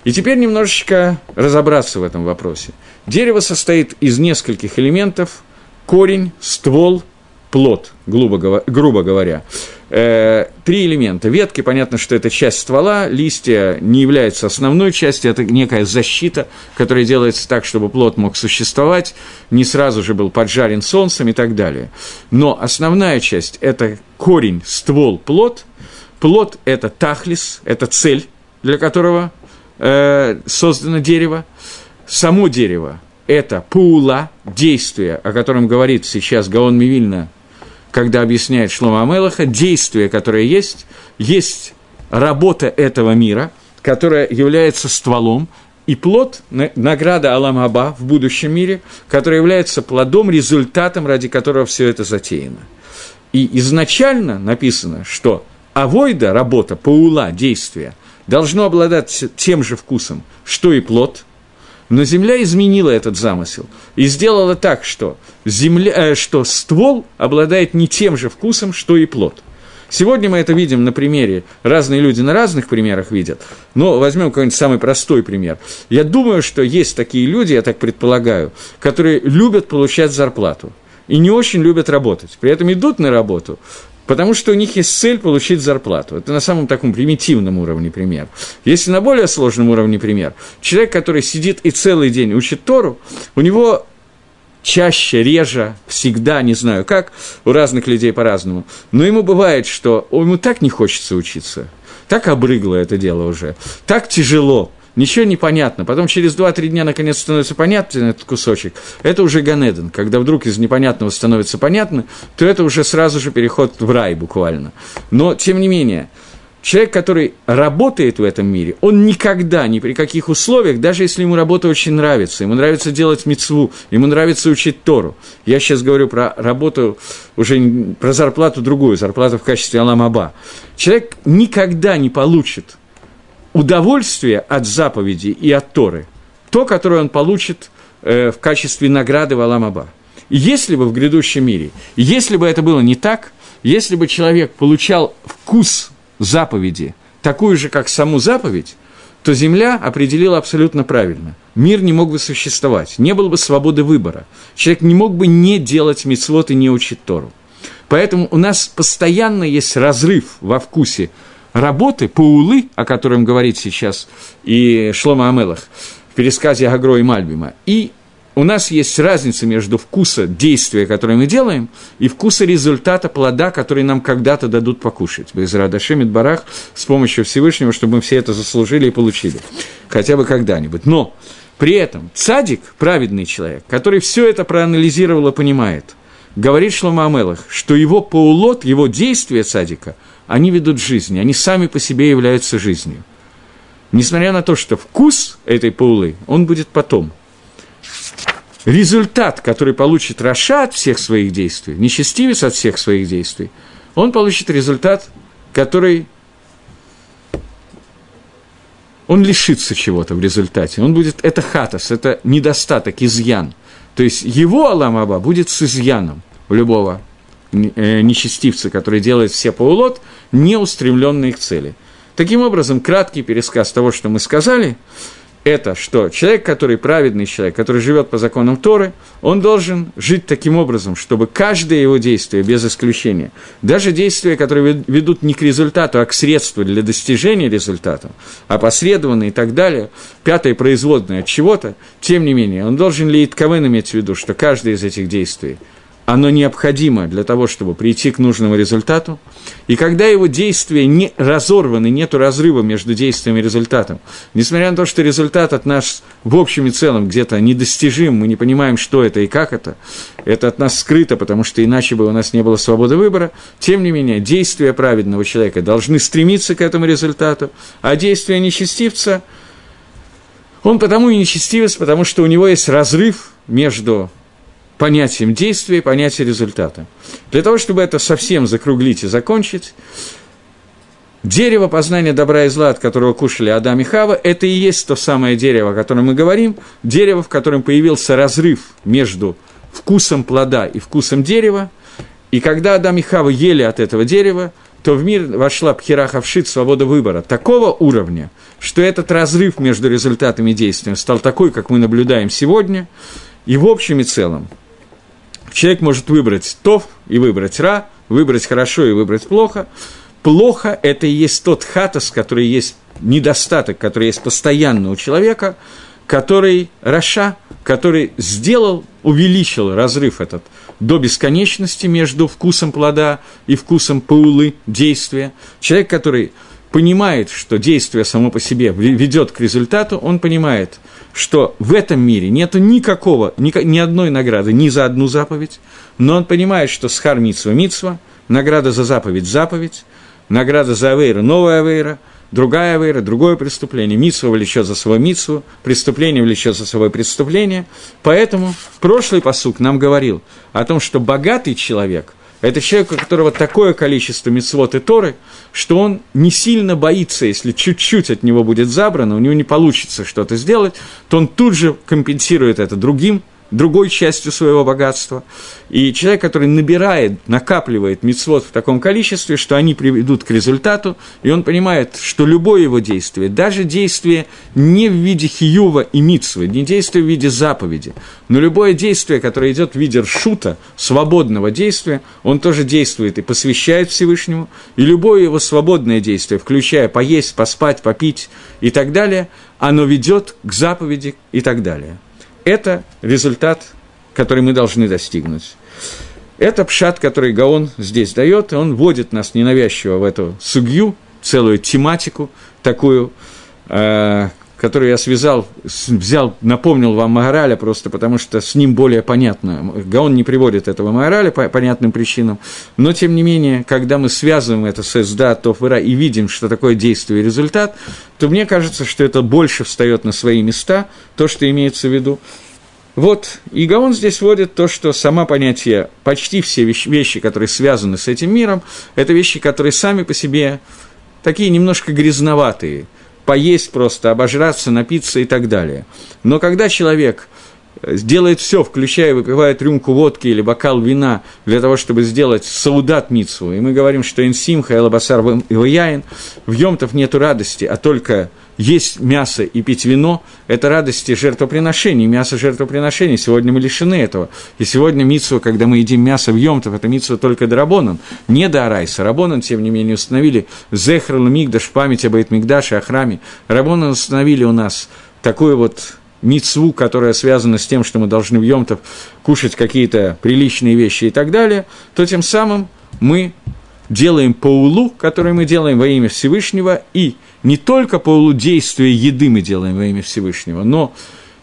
И теперь немножечко разобраться в этом вопросе. Дерево состоит из нескольких элементов – корень, ствол, плод, грубо, говоря. Э, три элемента. Ветки, понятно, что это часть ствола, листья не являются основной частью, это некая защита, которая делается так, чтобы плод мог существовать, не сразу же был поджарен солнцем и так далее. Но основная часть – это корень, ствол, плод. Плод – это тахлис, это цель, для которого э, создано дерево. Само дерево – это паула, действие, о котором говорит сейчас Гаон Мивильна, когда объясняет Шлома Амелаха, действие, которое есть, есть работа этого мира, которая является стволом, и плод, награда Алам Аба в будущем мире, который является плодом, результатом, ради которого все это затеяно. И изначально написано, что авойда, работа, паула, действие, должно обладать тем же вкусом, что и плод, но земля изменила этот замысел и сделала так, что, земля, э, что ствол обладает не тем же вкусом, что и плод – Сегодня мы это видим на примере, разные люди на разных примерах видят, но возьмем какой-нибудь самый простой пример. Я думаю, что есть такие люди, я так предполагаю, которые любят получать зарплату и не очень любят работать. При этом идут на работу, потому что у них есть цель получить зарплату. Это на самом таком примитивном уровне пример. Если на более сложном уровне пример, человек, который сидит и целый день учит Тору, у него чаще, реже, всегда, не знаю как, у разных людей по-разному. Но ему бывает, что ему так не хочется учиться, так обрыгло это дело уже, так тяжело, ничего не понятно. Потом через 2-3 дня наконец становится понятен этот кусочек. Это уже Ганеден. Когда вдруг из непонятного становится понятно, то это уже сразу же переход в рай буквально. Но, тем не менее, Человек, который работает в этом мире, он никогда, ни при каких условиях, даже если ему работа очень нравится, ему нравится делать мецву, ему нравится учить Тору. Я сейчас говорю про работу, уже про зарплату другую, зарплату в качестве Аламаба. Человек никогда не получит удовольствие от заповеди и от Торы, то, которое он получит э, в качестве награды в Аламаба. И если бы в грядущем мире, если бы это было не так, если бы человек получал вкус заповеди, такую же, как саму заповедь, то Земля определила абсолютно правильно. Мир не мог бы существовать, не было бы свободы выбора. Человек не мог бы не делать мицвод и не учить Тору. Поэтому у нас постоянно есть разрыв во вкусе работы, паулы, о котором говорит сейчас и Шлома Амелах в пересказе Агро и Мальбима, и у нас есть разница между вкуса действия, которое мы делаем, и вкуса результата плода, который нам когда-то дадут покушать. Без Радашемит Барах с помощью Всевышнего, чтобы мы все это заслужили и получили. Хотя бы когда-нибудь. Но при этом цадик, праведный человек, который все это проанализировал и понимает, говорит Шлома Амелах, что его поулот, его действия цадика, они ведут жизнь, они сами по себе являются жизнью. Несмотря на то, что вкус этой паулы, он будет потом – результат, который получит Раша от всех своих действий, нечестивец от всех своих действий, он получит результат, который он лишится чего-то в результате. Он будет, это хатас, это недостаток, изъян. То есть его Аламаба будет с изъяном у любого э, нечестивца, который делает все поулот, не устремленные к цели. Таким образом, краткий пересказ того, что мы сказали – это что? Человек, который праведный человек, который живет по законам Торы, он должен жить таким образом, чтобы каждое его действие, без исключения, даже действия, которые ведут не к результату, а к средству для достижения результата, опосредованно и так далее, пятое производное от чего-то, тем не менее, он должен ли Итковен иметь в виду, что каждое из этих действий – оно необходимо для того, чтобы прийти к нужному результату, и когда его действия не разорваны, нет разрыва между действием и результатом, несмотря на то, что результат от нас в общем и целом где-то недостижим, мы не понимаем, что это и как это, это от нас скрыто, потому что иначе бы у нас не было свободы выбора, тем не менее, действия праведного человека должны стремиться к этому результату, а действия нечестивца, он потому и нечестивец, потому что у него есть разрыв между понятием действия и понятием результата. Для того, чтобы это совсем закруглить и закончить, дерево познания добра и зла, от которого кушали Адам и Хава, это и есть то самое дерево, о котором мы говорим, дерево, в котором появился разрыв между вкусом плода и вкусом дерева, и когда Адам и Хава ели от этого дерева, то в мир вошла пхерахавшит, свобода выбора, такого уровня, что этот разрыв между результатами и действием стал такой, как мы наблюдаем сегодня, и в общем и целом Человек может выбрать тов и выбрать ра, выбрать хорошо и выбрать плохо. Плохо – это и есть тот хатас, который есть недостаток, который есть постоянно у человека, который Раша, который сделал, увеличил разрыв этот до бесконечности между вкусом плода и вкусом паулы, действия. Человек, который понимает, что действие само по себе ведет к результату, он понимает, что в этом мире нету никакого, ни, ни одной награды ни за одну заповедь, но он понимает, что схар митсва митсва, награда за заповедь заповедь, награда за авейра новая авейра, другая авейра, другое преступление, митсва влечет за свой митсву, преступление влечет за свое преступление, поэтому прошлый посук нам говорил о том, что богатый человек – это человек, у которого такое количество мецвод и Торы, что он не сильно боится, если чуть-чуть от него будет забрано, у него не получится что-то сделать, то он тут же компенсирует это другим другой частью своего богатства. И человек, который набирает, накапливает мицвод в таком количестве, что они приведут к результату, и он понимает, что любое его действие, даже действие не в виде хиюва и мицвы, не действие в виде заповеди, но любое действие, которое идет в виде ршута, свободного действия, он тоже действует и посвящает Всевышнему, и любое его свободное действие, включая поесть, поспать, попить и так далее, оно ведет к заповеди и так далее. Это результат, который мы должны достигнуть. Это пшат, который Гаон здесь дает, и он вводит нас ненавязчиво в эту сугью, целую тематику такую, э, которую я связал, взял, напомнил вам Магараля просто потому, что с ним более понятно. Гаон не приводит этого Магараля по понятным причинам, но, тем не менее, когда мы связываем это с СДА, Тофера и видим, что такое действие и результат, то мне кажется, что это больше встает на свои места, то, что имеется в виду. Вот, и Гаон здесь вводит то, что сама понятие, почти все вещи, которые связаны с этим миром, это вещи, которые сами по себе такие немножко грязноватые – поесть просто, обожраться, напиться и так далее. Но когда человек делает все, включая выпивает рюмку водки или бокал вина для того, чтобы сделать саудат митсву, и мы говорим, что инсимха, элабасар и ваяин, в Йомтов нету радости, а только есть мясо и пить вино – это радости жертвоприношений, мясо жертвоприношений. Сегодня мы лишены этого. И сегодня митсва, когда мы едим мясо в Йомтов, это митсва только Дарабонан, не до Арайса. Рабонан, тем не менее, установили Зехрал Мигдаш, память об Мигдаше, о храме. Рабонан установили у нас такую вот мицву, которая связана с тем, что мы должны в Йомтов кушать какие-то приличные вещи и так далее, то тем самым мы делаем паулу, который мы делаем во имя Всевышнего, и не только паулу действия еды мы делаем во имя Всевышнего, но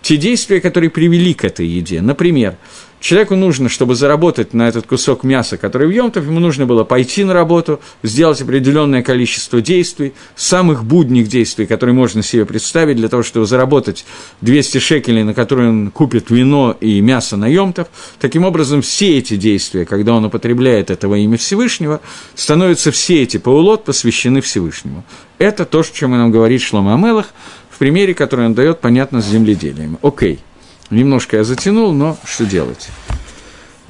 те действия, которые привели к этой еде. Например, Человеку нужно, чтобы заработать на этот кусок мяса, который в Йомтов, ему нужно было пойти на работу, сделать определенное количество действий, самых будних действий, которые можно себе представить, для того, чтобы заработать 200 шекелей, на которые он купит вино и мясо на Йомтов. Таким образом, все эти действия, когда он употребляет этого имя Всевышнего, становятся все эти паулот посвящены Всевышнему. Это то, о чем нам говорит Шлома Амелах, в примере, который он дает, понятно, с земледелием. Окей. Okay. Немножко я затянул, но что делать?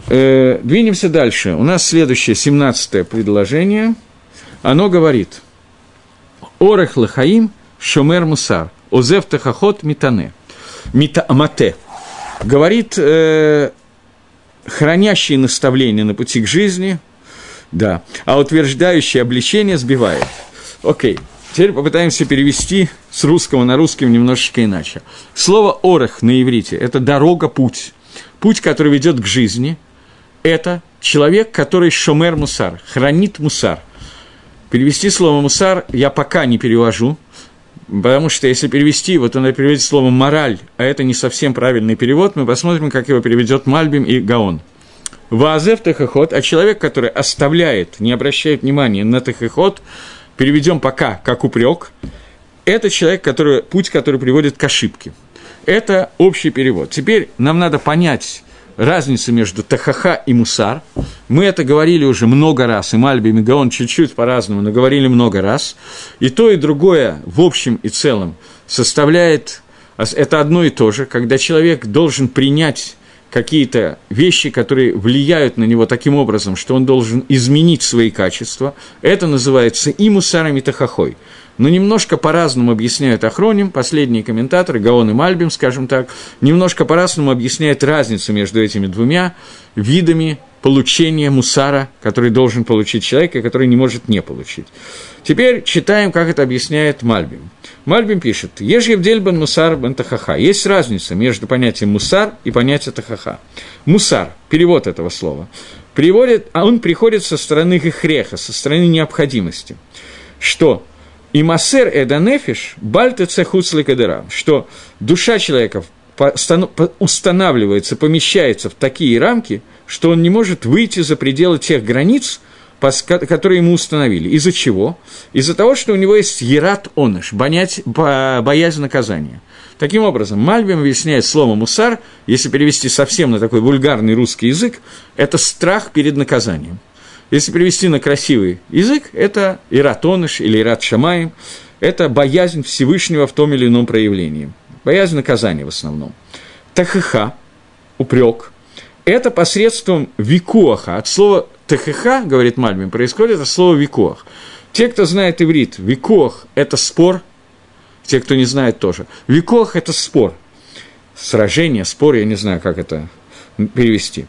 Э, двинемся дальше. У нас следующее, 17 предложение. Оно говорит «Орех лахаим шомер мусар, озев тахахот митане». Мита, мате. Говорит э, хранящие наставления на пути к жизни, да, а утверждающие обличение сбивает. Окей, Теперь попытаемся перевести с русского на русский немножечко иначе. Слово «орех» на иврите – это дорога, путь. Путь, который ведет к жизни. Это человек, который шомер мусар, хранит мусар. Перевести слово «мусар» я пока не перевожу, потому что если перевести его, то надо слово «мораль», а это не совсем правильный перевод. Мы посмотрим, как его переведет Мальбим и Гаон. Ваазев тахоход, а человек, который оставляет, не обращает внимания на тахоход, переведем пока как упрек, это человек, который, путь, который приводит к ошибке. Это общий перевод. Теперь нам надо понять разницу между тахаха и мусар. Мы это говорили уже много раз, и Мальби, и Мегаон чуть-чуть по-разному, но говорили много раз. И то, и другое в общем и целом составляет, это одно и то же, когда человек должен принять какие-то вещи, которые влияют на него таким образом, что он должен изменить свои качества, это называется и мусаром, и тахахой. Но немножко по-разному объясняют Ахроним, последние комментаторы, Гаон и Мальбим, скажем так, немножко по-разному объясняют разницу между этими двумя видами получения мусара, который должен получить человек, и который не может не получить. Теперь читаем, как это объясняет Мальбим. Мальбим пишет, «Ешь Евдель бен мусар бен тахаха». Есть разница между понятием мусар и понятием тахаха. Мусар, перевод этого слова, приводит, а он приходит со стороны гехреха, со стороны необходимости. Что? И массер эданефиш бальте цехуцлы кадыра, что душа человека устанавливается, помещается в такие рамки, что он не может выйти за пределы тех границ, которые ему установили. Из-за чего? Из-за того, что у него есть ерат оныш, боязнь наказания. Таким образом, Мальбим объясняет слово «мусар», если перевести совсем на такой вульгарный русский язык, это страх перед наказанием. Если перевести на красивый язык, это ират оныш или ират шамаем, это боязнь Всевышнего в том или ином проявлении. Боязнь наказания в основном. Тахыха, упрек, это посредством викуаха. От слова тахыха, говорит Мальбим, происходит от слова викуах. Те, кто знает иврит, викуах – это спор, те, кто не знает тоже. Викох – это спор. Сражение, спор, я не знаю, как это перевести.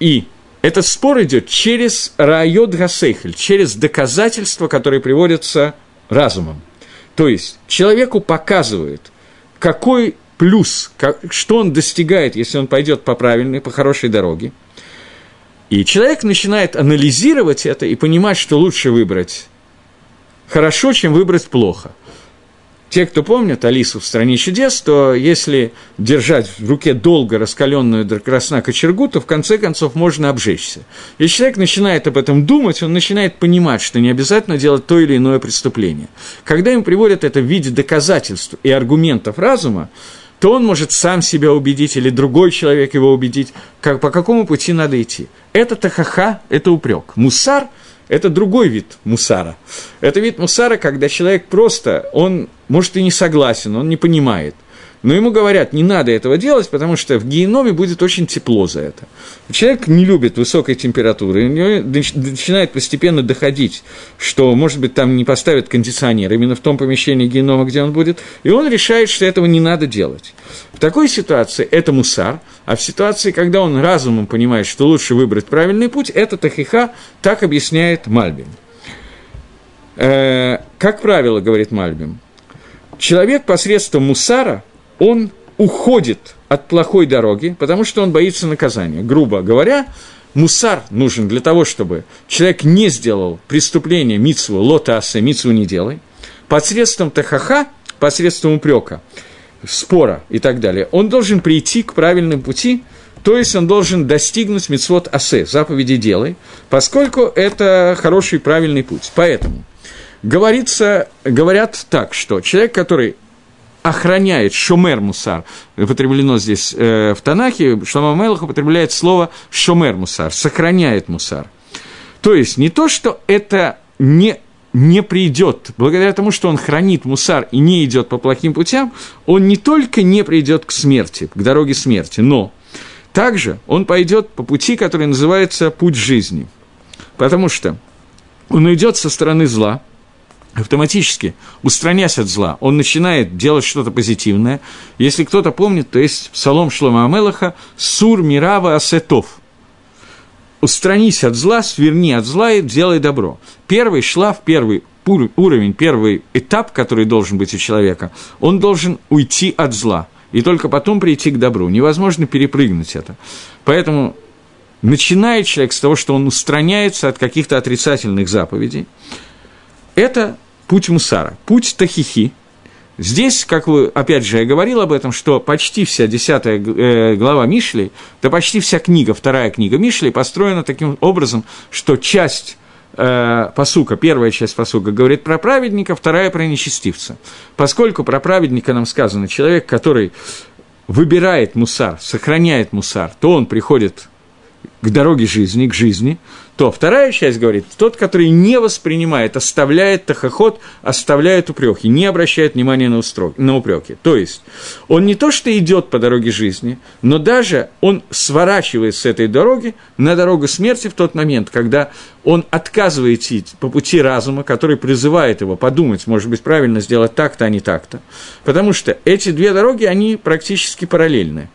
И этот спор идет через райот гасейхель, через доказательства, которые приводятся разумом. То есть человеку показывают, какой плюс, как, что он достигает, если он пойдет по правильной, по хорошей дороге. И человек начинает анализировать это и понимать, что лучше выбрать хорошо, чем выбрать плохо – те, кто помнят Алису в «Стране чудес», то если держать в руке долго раскаленную до красна кочергу, то в конце концов можно обжечься. Если человек начинает об этом думать, он начинает понимать, что не обязательно делать то или иное преступление. Когда им приводят это в виде доказательств и аргументов разума, то он может сам себя убедить или другой человек его убедить, как, по какому пути надо идти. Это тахаха, это упрек. Мусар – это другой вид мусара. Это вид мусара, когда человек просто, он, может, и не согласен, он не понимает – но ему говорят, не надо этого делать, потому что в геноме будет очень тепло за это. Человек не любит высокой температуры, у него начинает постепенно доходить, что, может быть, там не поставят кондиционер именно в том помещении генома, где он будет, и он решает, что этого не надо делать. В такой ситуации это мусар, а в ситуации, когда он разумом понимает, что лучше выбрать правильный путь, это тахиха, так объясняет Мальбим. Э, как правило, говорит Мальбим, человек посредством мусара – он уходит от плохой дороги, потому что он боится наказания. Грубо говоря, мусар нужен для того, чтобы человек не сделал преступление мицву, лота асе, мицву не делай, посредством тахаха, посредством упрека, спора и так далее, он должен прийти к правильному пути, то есть он должен достигнуть мицвод асе, заповеди делай, поскольку это хороший правильный путь. Поэтому говорится, говорят так, что человек, который охраняет, шомер мусар, употреблено здесь э, в Танахе, Шлома Мелах употребляет слово шомер мусар, сохраняет мусар. То есть не то, что это не не придет, благодаря тому, что он хранит мусар и не идет по плохим путям, он не только не придет к смерти, к дороге смерти, но также он пойдет по пути, который называется путь жизни. Потому что он уйдет со стороны зла, автоматически, устраняясь от зла, он начинает делать что-то позитивное. Если кто-то помнит, то есть Псалом Шлома Амелаха «Сур мирава асетов» «Устранись от зла, сверни от зла и делай добро». Первый шлаф, первый уровень, первый этап, который должен быть у человека, он должен уйти от зла, и только потом прийти к добру. Невозможно перепрыгнуть это. Поэтому начинает человек с того, что он устраняется от каких-то отрицательных заповедей, это путь мусара, путь тахихи. Здесь, как вы, опять же, я говорил об этом, что почти вся десятая э, глава Мишли, да почти вся книга, вторая книга Мишли построена таким образом, что часть э, посука, первая часть посука говорит про праведника, вторая про нечестивца. Поскольку про праведника нам сказано, человек, который выбирает мусар, сохраняет мусар, то он приходит к дороге жизни, к жизни, то вторая часть говорит, тот, который не воспринимает, оставляет тахоход, оставляет упреки, не обращает внимания на, устро... на упреки. То есть он не то, что идет по дороге жизни, но даже он сворачивает с этой дороги на дорогу смерти в тот момент, когда он отказывает идти по пути разума, который призывает его подумать, может быть, правильно сделать так-то, а не так-то. Потому что эти две дороги, они практически параллельны.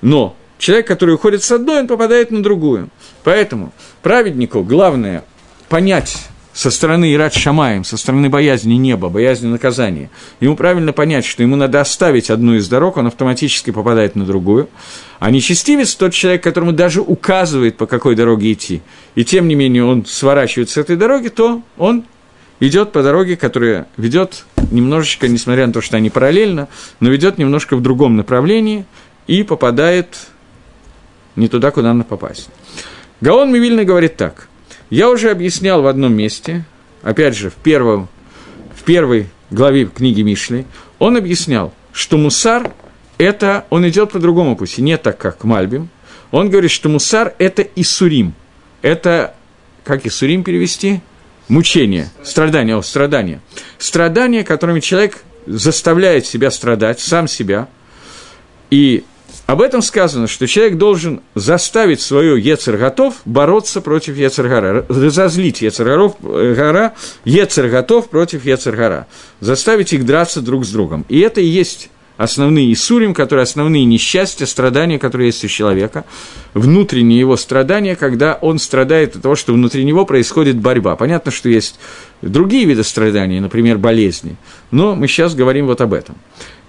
Но человек, который уходит с одной, он попадает на другую. Поэтому праведнику главное понять со стороны Ират Шамаем, со стороны боязни неба, боязни наказания, ему правильно понять, что ему надо оставить одну из дорог, он автоматически попадает на другую. А нечестивец – тот человек, которому даже указывает, по какой дороге идти, и тем не менее он сворачивает с этой дороги, то он идет по дороге, которая ведет немножечко, несмотря на то, что они параллельно, но ведет немножко в другом направлении и попадает не туда, куда надо попасть. Гаон Мивильный говорит так. Я уже объяснял в одном месте, опять же, в, первом, в первой главе книги Мишли, он объяснял, что мусар – это, он идет по другому пути, не так, как Мальбим. Он говорит, что мусар – это Исурим. Это, как Исурим перевести? Мучение, страдание, о, страдание. Страдание, которыми человек заставляет себя страдать, сам себя. И об этом сказано, что человек должен заставить свою Ецерготов бороться против Ецергара, разозлить Ецергара, Ецерготов против Ецергара, заставить их драться друг с другом. И это и есть основные Исурим, которые основные несчастья, страдания, которые есть у человека, внутренние его страдания, когда он страдает от того, что внутри него происходит борьба. Понятно, что есть другие виды страданий, например, болезни, но мы сейчас говорим вот об этом.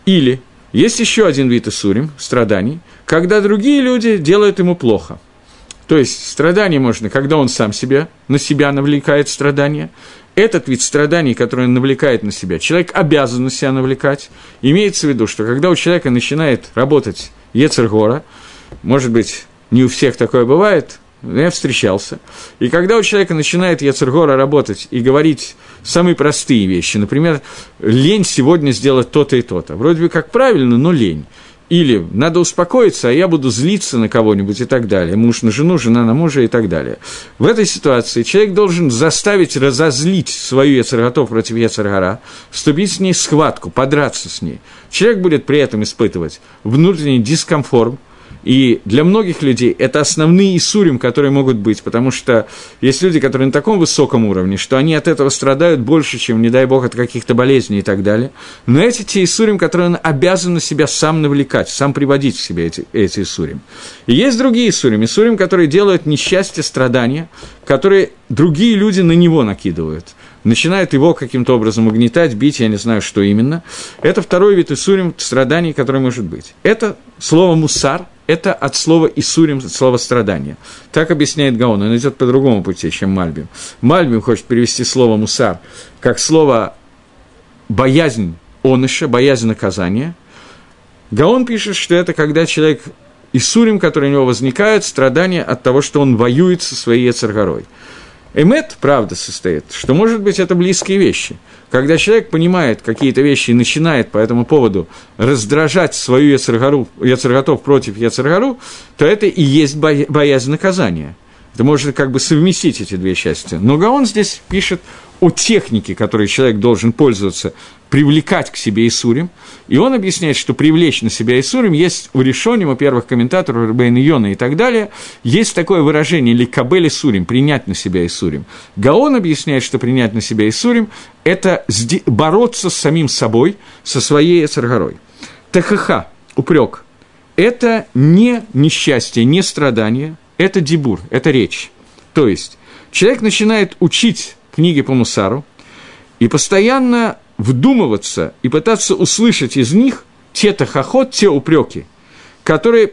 Или есть еще один вид Исурим, страданий, когда другие люди делают ему плохо. То есть страдание можно, когда он сам себя, на себя навлекает страдания. Этот вид страданий, который он навлекает на себя, человек обязан на себя навлекать. Имеется в виду, что когда у человека начинает работать Ецергора, может быть, не у всех такое бывает, я встречался. И когда у человека начинает Яцергора работать и говорить самые простые вещи, например, лень сегодня сделать то-то и то-то, вроде бы как правильно, но лень. Или надо успокоиться, а я буду злиться на кого-нибудь и так далее. Муж на жену, жена на мужа и так далее. В этой ситуации человек должен заставить разозлить свою Яцерготов против Яцергара, вступить с ней в схватку, подраться с ней. Человек будет при этом испытывать внутренний дискомфорт, и для многих людей это основные Исурим, которые могут быть, потому что есть люди, которые на таком высоком уровне, что они от этого страдают больше, чем, не дай бог, от каких-то болезней и так далее. Но эти те Исурим, которые он обязан на себя сам навлекать, сам приводить к себе эти, эти Исурим. И есть другие Исурим, Исурим, которые делают несчастье, страдания, которые другие люди на него накидывают – начинают его каким-то образом угнетать, бить, я не знаю, что именно. Это второй вид Исурим страданий, который может быть. Это слово «мусар», это от слова «исурим», от слова «страдания». Так объясняет Гаон, он идет по другому пути, чем Мальбим. Мальбим хочет перевести слово «мусар» как слово «боязнь оныша», «боязнь наказания». Гаон пишет, что это когда человек Исурим, который у него возникает, страдания от того, что он воюет со своей Ецаргорой. Эмет, правда, состоит, что, может быть, это близкие вещи. Когда человек понимает какие-то вещи и начинает по этому поводу раздражать свою яцерготов против яцергару, то это и есть боязнь наказания. Это можно как бы совместить эти две части. Но Гаон здесь пишет о технике, которой человек должен пользоваться, привлекать к себе Исурим. И он объясняет, что привлечь на себя Исурим есть у решоним, у первых комментаторов, Рубейна Йона и так далее, есть такое выражение «ликабель Исурим», принять на себя Исурим. Гаон объясняет, что принять на себя Исурим – это бороться с самим собой, со своей Эцаргорой. ТХХ, упрек – это не несчастье, не страдание, это дебур, это речь. То есть, человек начинает учить книги по Мусару, и постоянно вдумываться и пытаться услышать из них те тахоход, те упреки, которые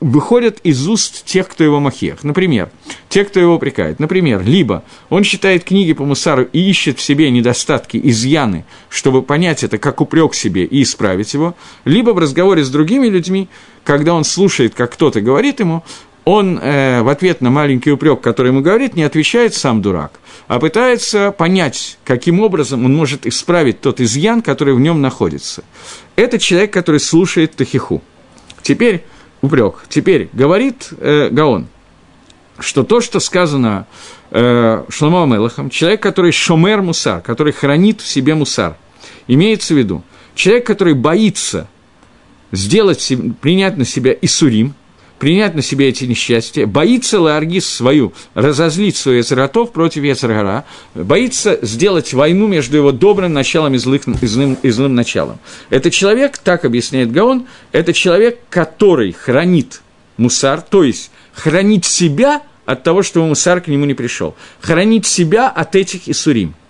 выходят из уст тех, кто его махех. Например, те, кто его упрекает. Например, либо он читает книги по Мусару и ищет в себе недостатки, изъяны, чтобы понять это как упрек себе и исправить его, либо в разговоре с другими людьми, когда он слушает, как кто-то говорит ему, он э, в ответ на маленький упрек, который ему говорит, не отвечает сам дурак, а пытается понять, каким образом он может исправить тот изъян, который в нем находится. Это человек, который слушает Тахиху. Теперь упрек. Теперь говорит э, Гаон, что то, что сказано э, Шломо Мелахом, человек, который шомер мусар, который хранит в себе мусар, имеется в виду, человек, который боится сделать, принять на себя Исурим, принять на себя эти несчастья, боится Ларгис свою, разозлить свою Яцератов против Яцергара, боится сделать войну между его добрым началом и, злых, и, злым, и злым началом. Это человек, так объясняет Гаон, это человек, который хранит мусар, то есть хранит себя от того, что мусар к нему не пришел, хранит себя от этих Исурим –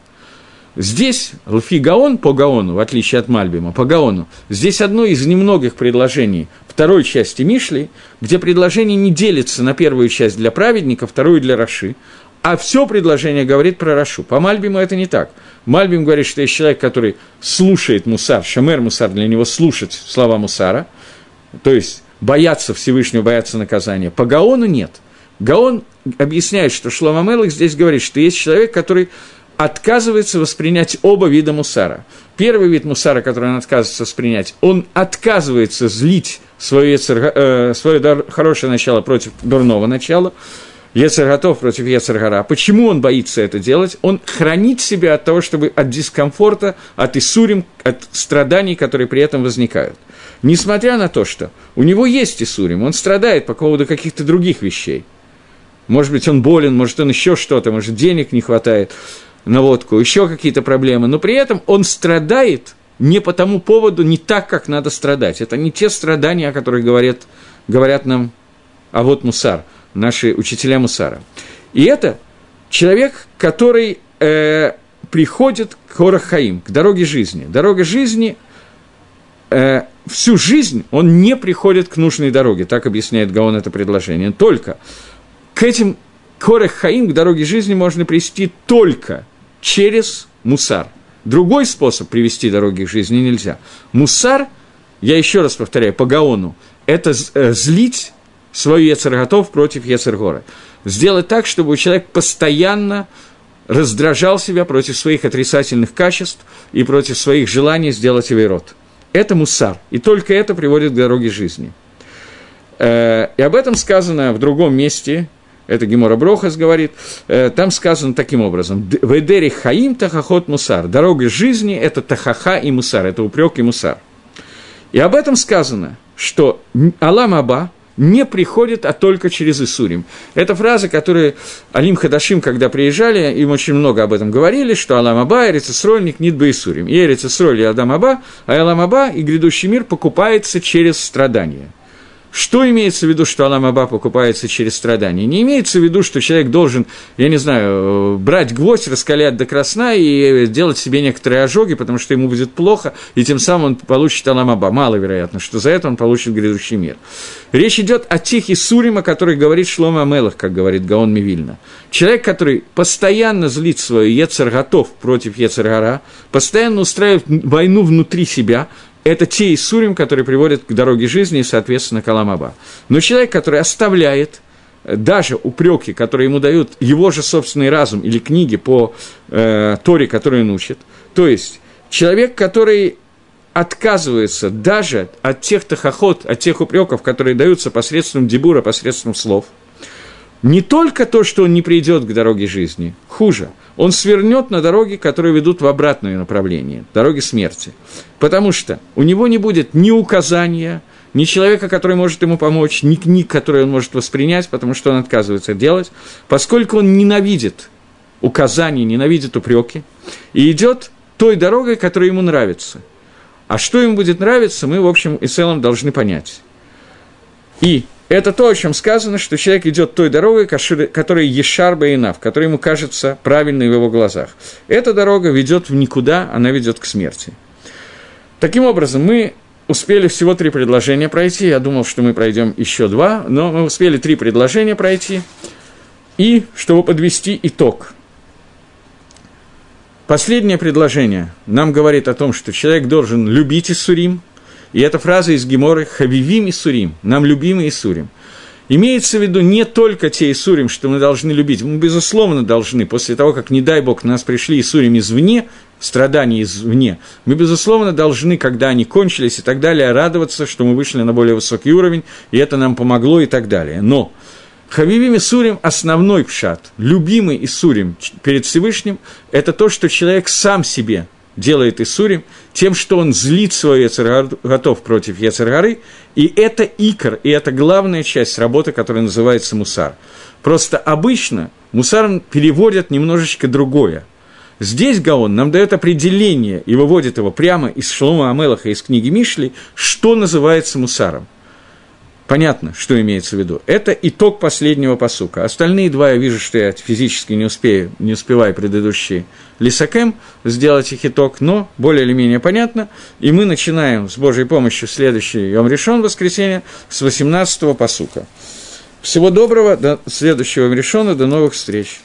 Здесь Лфи Гаон по Гаону, в отличие от Мальбима, по Гаону, здесь одно из немногих предложений второй части Мишли, где предложение не делится на первую часть для праведника, вторую для Раши, а все предложение говорит про Рашу. По Мальбиму это не так. Мальбим говорит, что есть человек, который слушает Мусар, Шамер Мусар, для него слушать слова Мусара, то есть бояться Всевышнего, бояться наказания. По Гаону нет. Гаон объясняет, что Шлома Мелых здесь говорит, что есть человек, который отказывается воспринять оба вида мусара. Первый вид мусара, который он отказывается воспринять, он отказывается злить свое, э, свое хорошее начало против дурного начала, Ецер готов против Ецергара. Почему он боится это делать? Он хранит себя от того, чтобы от дискомфорта, от Исурим, от страданий, которые при этом возникают. Несмотря на то, что у него есть Исурим, он страдает по поводу каких-то других вещей. Может быть, он болен, может, он еще что-то, может, денег не хватает на водку, еще какие-то проблемы, но при этом он страдает не по тому поводу, не так, как надо страдать. Это не те страдания, о которых говорят, говорят нам а вот Мусар, наши учителя Мусара. И это человек, который э, приходит к Хорахаим, к дороге жизни. Дорога жизни э, всю жизнь он не приходит к нужной дороге, так объясняет Гаон это предложение. Только к этим Хорахаим, к дороге жизни можно привести только через мусар. Другой способ привести дороги к жизни нельзя. Мусар, я еще раз повторяю, по Гаону, это э, злить свой Ецерготов против Ецергора. Сделать так, чтобы человек постоянно раздражал себя против своих отрицательных качеств и против своих желаний сделать рот. Это мусар, и только это приводит к дороге жизни. Э, и об этом сказано в другом месте, это Гемора Брохас говорит, э, там сказано таким образом, «Ведери хаим тахахот мусар», дорога жизни – это тахаха и мусар, это упрек и мусар. И об этом сказано, что Алам Аба не приходит, а только через Исурим. Это фраза, которую Алим Хадашим, когда приезжали, им очень много об этом говорили, что Алам Аба, Эрицесрольник, Нидба Исурим. И Эрицесроль и Адам Аба, а Алам Аба и грядущий мир покупается через страдания – что имеется в виду, что Алам Аба покупается через страдания? Не имеется в виду, что человек должен, я не знаю, брать гвоздь, раскалять до красна и делать себе некоторые ожоги, потому что ему будет плохо, и тем самым он получит Алам Аба. Маловероятно, что за это он получит грядущий мир. Речь идет о Тихе Сурима, который говорит Шлома Амелах, как говорит Гаон Мивильна. Человек, который постоянно злит свою Ецер готов против Ецергара, постоянно устраивает войну внутри себя, это те Исурим, которые приводят к дороге жизни и, соответственно, Каламаба. Но человек, который оставляет э, даже упреки, которые ему дают его же собственный разум или книги по э, Торе, которые он учит, то есть человек, который отказывается даже от тех тахоход, от тех упреков, которые даются посредством дебура, посредством слов – не только то, что он не придет к дороге жизни, хуже, он свернет на дороги, которые ведут в обратное направление, дороги смерти. Потому что у него не будет ни указания, ни человека, который может ему помочь, ни книг, которые он может воспринять, потому что он отказывается делать, поскольку он ненавидит указания, ненавидит упреки, и идет той дорогой, которая ему нравится. А что ему будет нравиться, мы, в общем и целом, должны понять. И это то, о чем сказано, что человек идет той дорогой, которая Ешарба и Нав, которая ему кажется правильной в его глазах. Эта дорога ведет в никуда, она ведет к смерти. Таким образом, мы успели всего три предложения пройти. Я думал, что мы пройдем еще два, но мы успели три предложения пройти. И, чтобы подвести итог, последнее предложение нам говорит о том, что человек должен любить Иссурим – и эта фраза из Геморы «Хавивим Исурим», нам любимый Исурим. Имеется в виду не только те Исурим, что мы должны любить. Мы, безусловно, должны, после того, как, не дай Бог, нас пришли Исурим извне, страдания извне, мы, безусловно, должны, когда они кончились и так далее, радоваться, что мы вышли на более высокий уровень, и это нам помогло и так далее. Но Хавивим Исурим – основной пшат, любимый Исурим перед Всевышним – это то, что человек сам себе делает Исурим, тем, что он злит свой готов против Ецергары, и это икор, и это главная часть работы, которая называется мусар. Просто обычно мусар переводят немножечко другое. Здесь Гаон нам дает определение и выводит его прямо из Шлома Амелаха, из книги Мишли, что называется мусаром – Понятно, что имеется в виду. Это итог последнего посука. Остальные два я вижу, что я физически не успею, не успеваю предыдущие Лисакем сделать их итог, но более или менее понятно. И мы начинаем с Божьей помощью следующий Йом решен воскресенье с 18-го посука. Всего доброго, до следующего Решона, до новых встреч.